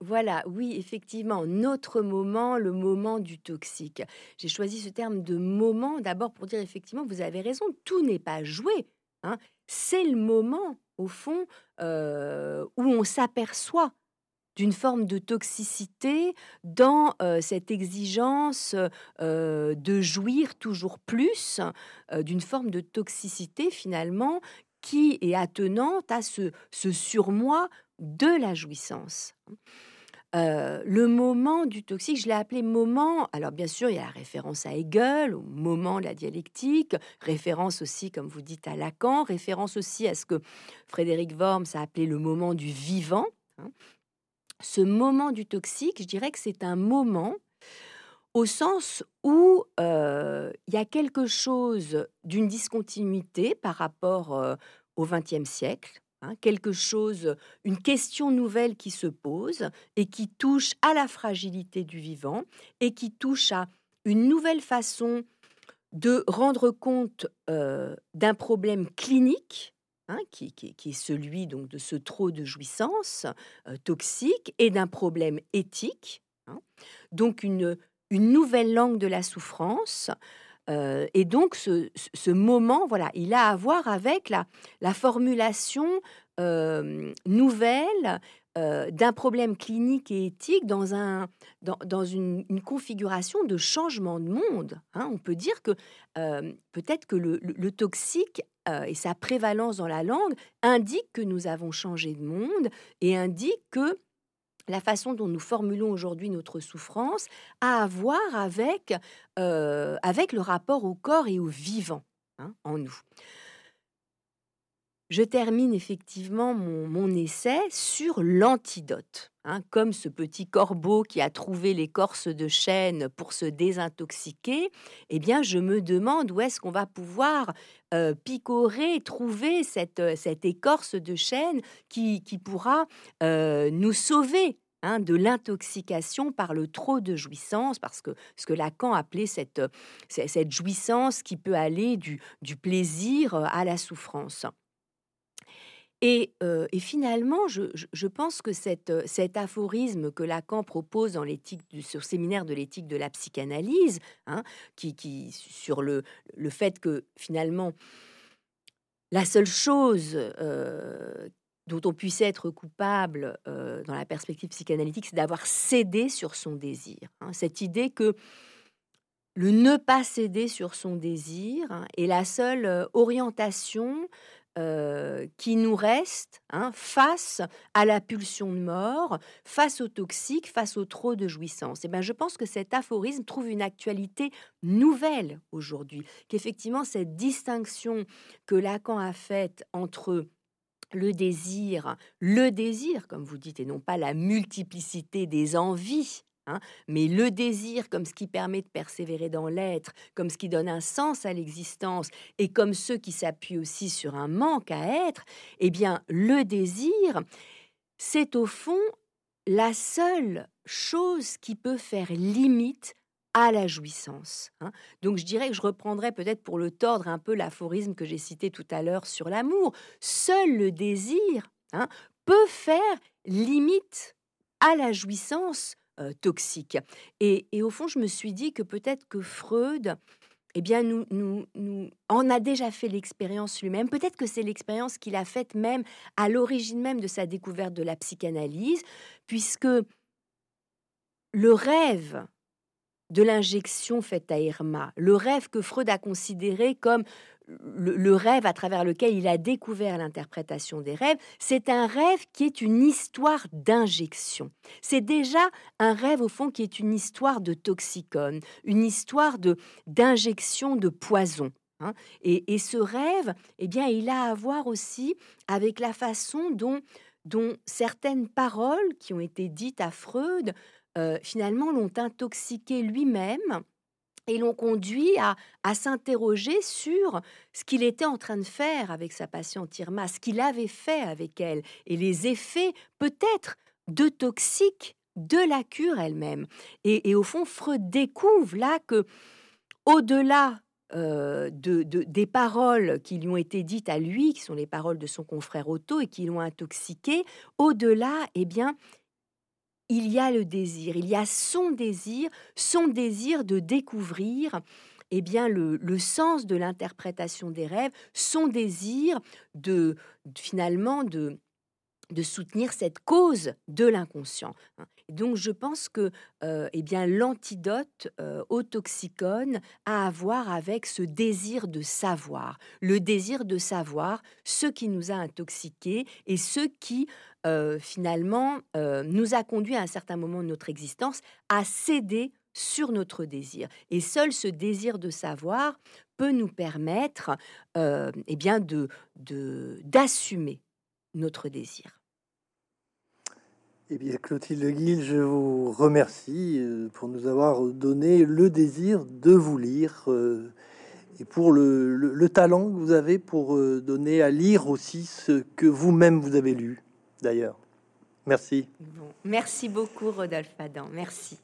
Voilà, oui, effectivement, notre moment, le moment du toxique. J'ai choisi ce terme de moment d'abord pour dire effectivement, vous avez raison, tout n'est pas joué. Hein. C'est le moment, au fond, où on s'aperçoit d'une forme de toxicité dans cette exigence de jouir toujours plus, d'une forme de toxicité finalement qui est attenante à ce surmoi de la jouissance. le moment du toxique, je l'ai appelé moment. Alors bien sûr, il y a la référence à Hegel, au moment de la dialectique, référence aussi, comme vous dites, à Lacan, référence aussi à ce que Frédéric Worms a appelé le moment du vivant. Hein. Ce moment du toxique, je dirais que c'est un moment au sens où il y a quelque chose d'une discontinuité par rapport au XXe siècle, Hein, quelque chose, une question nouvelle qui se pose et qui touche à la fragilité du vivant et qui touche à une nouvelle façon de rendre compte d'un problème clinique hein, qui, est celui donc de ce trop de jouissance toxique et d'un problème éthique. Hein. donc une nouvelle langue de la souffrance et donc, ce, moment, voilà, il a à voir avec la, la formulation nouvelle d'un problème clinique et éthique dans, un, dans, une, configuration de changement de monde. Hein. On peut dire que peut-être que le, le toxique et sa prévalence dans la langue indique que nous avons changé de monde et indique que la façon dont nous formulons aujourd'hui notre souffrance a à voir avec, euh, le rapport au corps et au vivant hein, en nous. Je termine effectivement mon, essai sur l'antidote. Hein, comme ce petit corbeau qui a trouvé l'écorce de chêne pour se désintoxiquer, eh bien, je me demande où est-ce qu'on va pouvoir euh, picorer, trouver cette, cette écorce de chêne qui, qui pourra euh, nous sauver Hein, de l'intoxication par le trop de jouissance, parce que ce que Lacan appelait cette, cette jouissance qui peut aller du, du plaisir à la souffrance. Et, finalement, je, pense que cet aphorisme que Lacan propose dans l'éthique du séminaire de l'éthique de la psychanalyse, hein, sur le, le fait que finalement la seule chose dont on puisse être coupable dans la perspective psychanalytique, c'est d'avoir cédé sur son désir. Hein. Cette idée que le ne pas céder sur son désir hein, est la seule orientation qui nous reste hein, face à la pulsion de mort, face au toxique, face au trop de jouissance. Et eh ben, je pense que cet aphorisme trouve une actualité nouvelle aujourd'hui, qu'effectivement cette distinction que Lacan a faite entre le désir, le désir, comme vous dites, et non pas la multiplicité des envies, hein, mais le désir comme ce qui permet de persévérer dans l'être, comme ce qui donne un sens à l'existence, et comme ceux qui s'appuient aussi sur un manque à être, eh bien, le désir, c'est au fond la seule chose qui peut faire limite à la jouissance. Hein. Donc je dirais que je reprendrai peut-être pour le tordre un peu l'aphorisme que j'ai cité tout à l'heure sur l'amour. Seul le désir hein, peut faire limite à la jouissance euh, toxique. Et, au fond, je me suis dit que peut-être que Freud, eh bien, nous, nous, nous en a déjà fait l'expérience lui-même. Peut-être que c'est l'expérience qu'il a faite même à l'origine même de sa découverte de la psychanalyse, puisque le rêve de l'injection faite à Irma, le rêve que Freud a considéré comme le, rêve à travers lequel il a découvert l'interprétation des rêves, c'est un rêve qui est une histoire d'injection. C'est déjà un rêve au fond qui est une histoire de toxicone, une histoire de d'injection de poison. Hein. Et, ce rêve, eh bien, il a à voir aussi avec la façon dont, dont certaines paroles qui ont été dites à Freud euh, finalement l'ont intoxiqué lui-même et l'ont conduit à, s'interroger sur ce qu'il était en train de faire avec sa patiente Irma, ce qu'il avait fait avec elle et les effets peut-être de toxiques de la cure elle-même. Et, au fond, Freud découvre là que au-delà euh, de, des paroles qui lui ont été dites à lui, qui sont les paroles de son confrère Otto et qui l'ont intoxiqué, au-delà, eh bien, il y a le désir, il y a son désir, son désir de découvrir eh bien le, sens de l'interprétation des rêves, son désir de finalement de de soutenir cette cause de l'inconscient. Hein. Donc je pense que euh, eh bien l'antidote euh, au toxicone a à voir avec ce désir de savoir, le désir de savoir ce qui nous a intoxiqués et ce qui euh, finalement nous a conduit à un certain moment de notre existence à céder sur notre désir. Et seul ce désir de savoir peut nous permettre eh bien de d'assumer notre désir. Eh bien, Clotilde Guil, je vous remercie euh, pour nous avoir donné le désir de vous lire euh, et pour le, talent que vous avez pour euh, donner à lire aussi ce que vous-même vous avez lu, d'ailleurs. Merci. merci beaucoup, Rodolphe Adam. Merci.